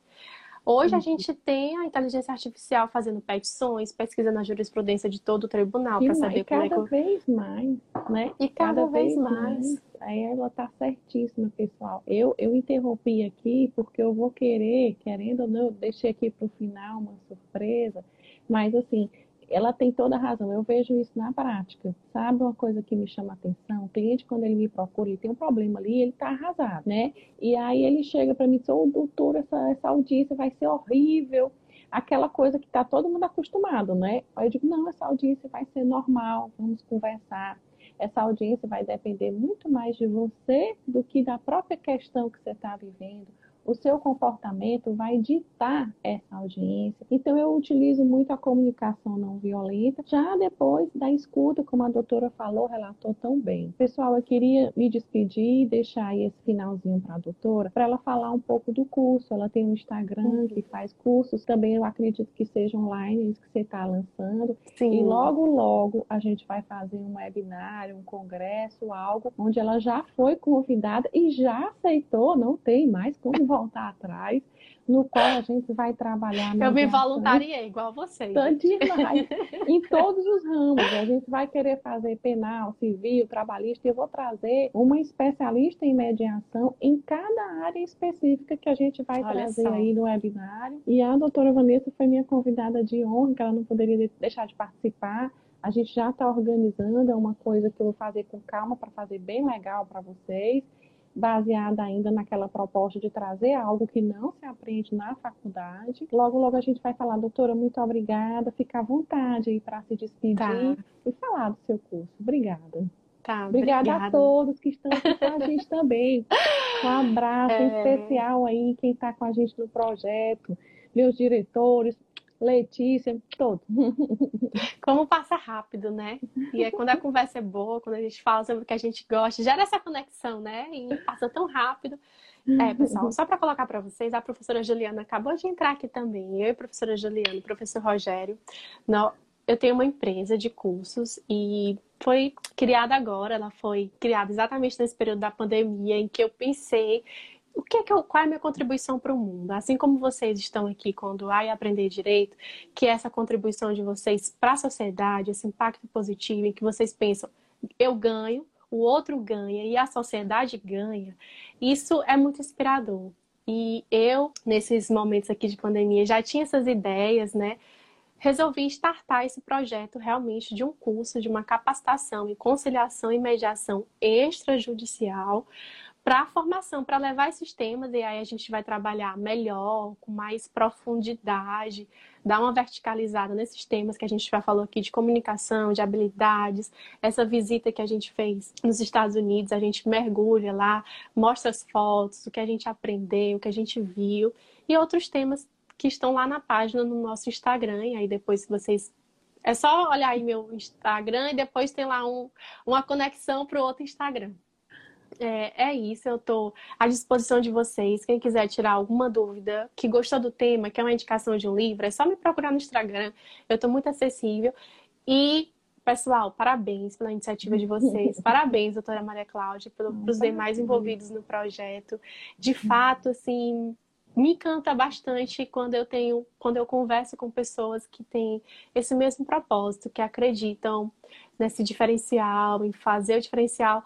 Hoje a uhum. gente tem a inteligência artificial fazendo petições, pesquisa na jurisprudência de todo o tribunal para saber como é que... cada vez mais, né? E cada, cada vez, vez mais. mais. Aí ela tá certíssima, pessoal. Eu, eu interrompi aqui porque eu vou querer, querendo ou não, eu deixei aqui para o final uma surpresa, mas assim, ela tem toda a razão. Eu vejo isso na prática. Sabe uma coisa que me chama atenção? O cliente, quando ele me procura, ele tem um problema ali, ele está arrasado, né? E aí ele chega para mim e diz, ô, oh, doutor, essa, essa audiência vai ser horrível. Aquela coisa que está todo mundo acostumado, né? Aí eu digo, não, essa audiência vai ser normal, vamos conversar. Essa audiência vai depender muito mais de você do que da própria questão que você está vivendo o seu comportamento vai ditar essa audiência. Então, eu utilizo muito a comunicação não violenta, já depois da escuta, como a doutora falou, relatou tão bem. Pessoal, eu queria me despedir e deixar aí esse finalzinho para a doutora, para ela falar um pouco do curso. Ela tem um Instagram que faz cursos, também eu acredito que seja online, isso que você está lançando. Sim. E logo, logo, a gente vai fazer um webinário, um congresso, algo onde ela já foi convidada e já aceitou, não tem mais como voltar atrás, no qual a gente vai trabalhar. Eu me voluntariei, igual vocês. Demais. (laughs) em todos os ramos. A gente vai querer fazer penal, civil, trabalhista, e eu vou trazer uma especialista em mediação em cada área específica que a gente vai Olha trazer só. aí no webinário. E a doutora Vanessa foi minha convidada de honra, que ela não poderia deixar de participar. A gente já está organizando, é uma coisa que eu vou fazer com calma para fazer bem legal para vocês baseada ainda naquela proposta de trazer algo que não se aprende na faculdade. Logo, logo a gente vai falar, doutora, muito obrigada, fica à vontade aí para se despedir tá. e falar do seu curso. Obrigada. Tá, obrigada, obrigada, a todos que estão aqui com a gente também. Um abraço é... especial aí, quem está com a gente no projeto, meus diretores, Letícia, todo. (laughs) Como passa rápido, né? E é quando a conversa é boa, quando a gente fala sobre o que a gente gosta, gera essa conexão, né? E passa tão rápido. É, pessoal, só para colocar para vocês, a professora Juliana acabou de entrar aqui também. Eu e a professora Juliana, professor Rogério, eu tenho uma empresa de cursos e foi criada agora, ela foi criada exatamente nesse período da pandemia em que eu pensei o que é que eu, qual é a minha contribuição para o mundo? Assim como vocês estão aqui quando ai aprender direito, que é essa contribuição de vocês para a sociedade, esse impacto positivo em que vocês pensam, eu ganho, o outro ganha e a sociedade ganha, isso é muito inspirador. E eu, nesses momentos aqui de pandemia, já tinha essas ideias, né? Resolvi startar esse projeto realmente de um curso, de uma capacitação em conciliação e mediação extrajudicial, para a formação, para levar esses temas, e aí a gente vai trabalhar melhor, com mais profundidade, dar uma verticalizada nesses temas que a gente já falou aqui de comunicação, de habilidades. Essa visita que a gente fez nos Estados Unidos, a gente mergulha lá, mostra as fotos, o que a gente aprendeu, o que a gente viu e outros temas que estão lá na página no nosso Instagram. E aí depois vocês é só olhar aí meu Instagram e depois tem lá um, uma conexão para o outro Instagram. É, é, isso, eu estou à disposição de vocês. Quem quiser tirar alguma dúvida, que gostou do tema, que é uma indicação de um livro, é só me procurar no Instagram. Eu estou muito acessível. E, pessoal, parabéns pela iniciativa de vocês. (laughs) Parabéns, doutora Maria Cláudia, pelos demais envolvidos no projeto. De fato, assim, me encanta bastante quando eu tenho, quando eu converso com pessoas que têm esse mesmo propósito, que acreditam nesse diferencial, em fazer o diferencial.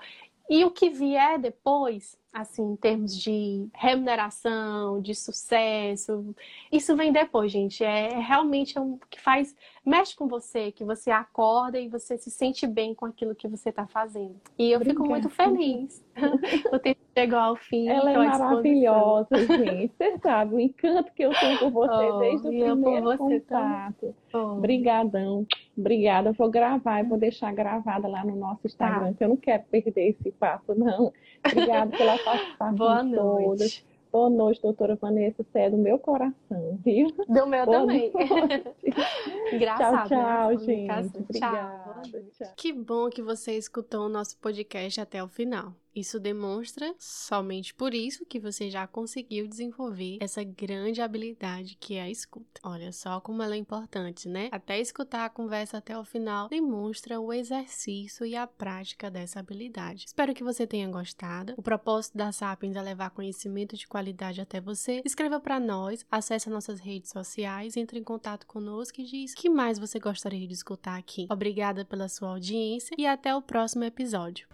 E o que vier depois, assim, em termos de remuneração, de sucesso, isso vem depois, gente. É, é realmente um que faz, mexe com você, que você acorda e você se sente bem com aquilo que você está fazendo. E eu Obrigada. fico muito feliz. (laughs) o tempo chegou ao fim. Ela é maravilhosa, gente. Você sabe o encanto que eu tenho por você oh, desde o primeiro contato. Oh. Obrigadão. Obrigada. Eu vou gravar, eu vou deixar gravada lá no nosso Instagram, tá. que eu não quero perder esse papo, não. Obrigada pela participação Boa noite. Todas. Boa noite, doutora Vanessa. Você é do meu coração, viu? Do meu Boa também. (laughs) Engraçado. Tchau, tchau, né? gente. Obrigada. Tchau. tchau. Que bom que você escutou o nosso podcast até o final. Isso demonstra somente por isso que você já conseguiu desenvolver essa grande habilidade que é a escuta. Olha só como ela é importante, né? Até escutar a conversa até o final demonstra o exercício e a prática dessa habilidade. Espero que você tenha gostado. O propósito da Sapiens é levar conhecimento de qualidade até você. Escreva para nós, acesse nossas redes sociais, entre em contato conosco e diz que mais você gostaria de escutar aqui. Obrigada pela sua audiência e até o próximo episódio.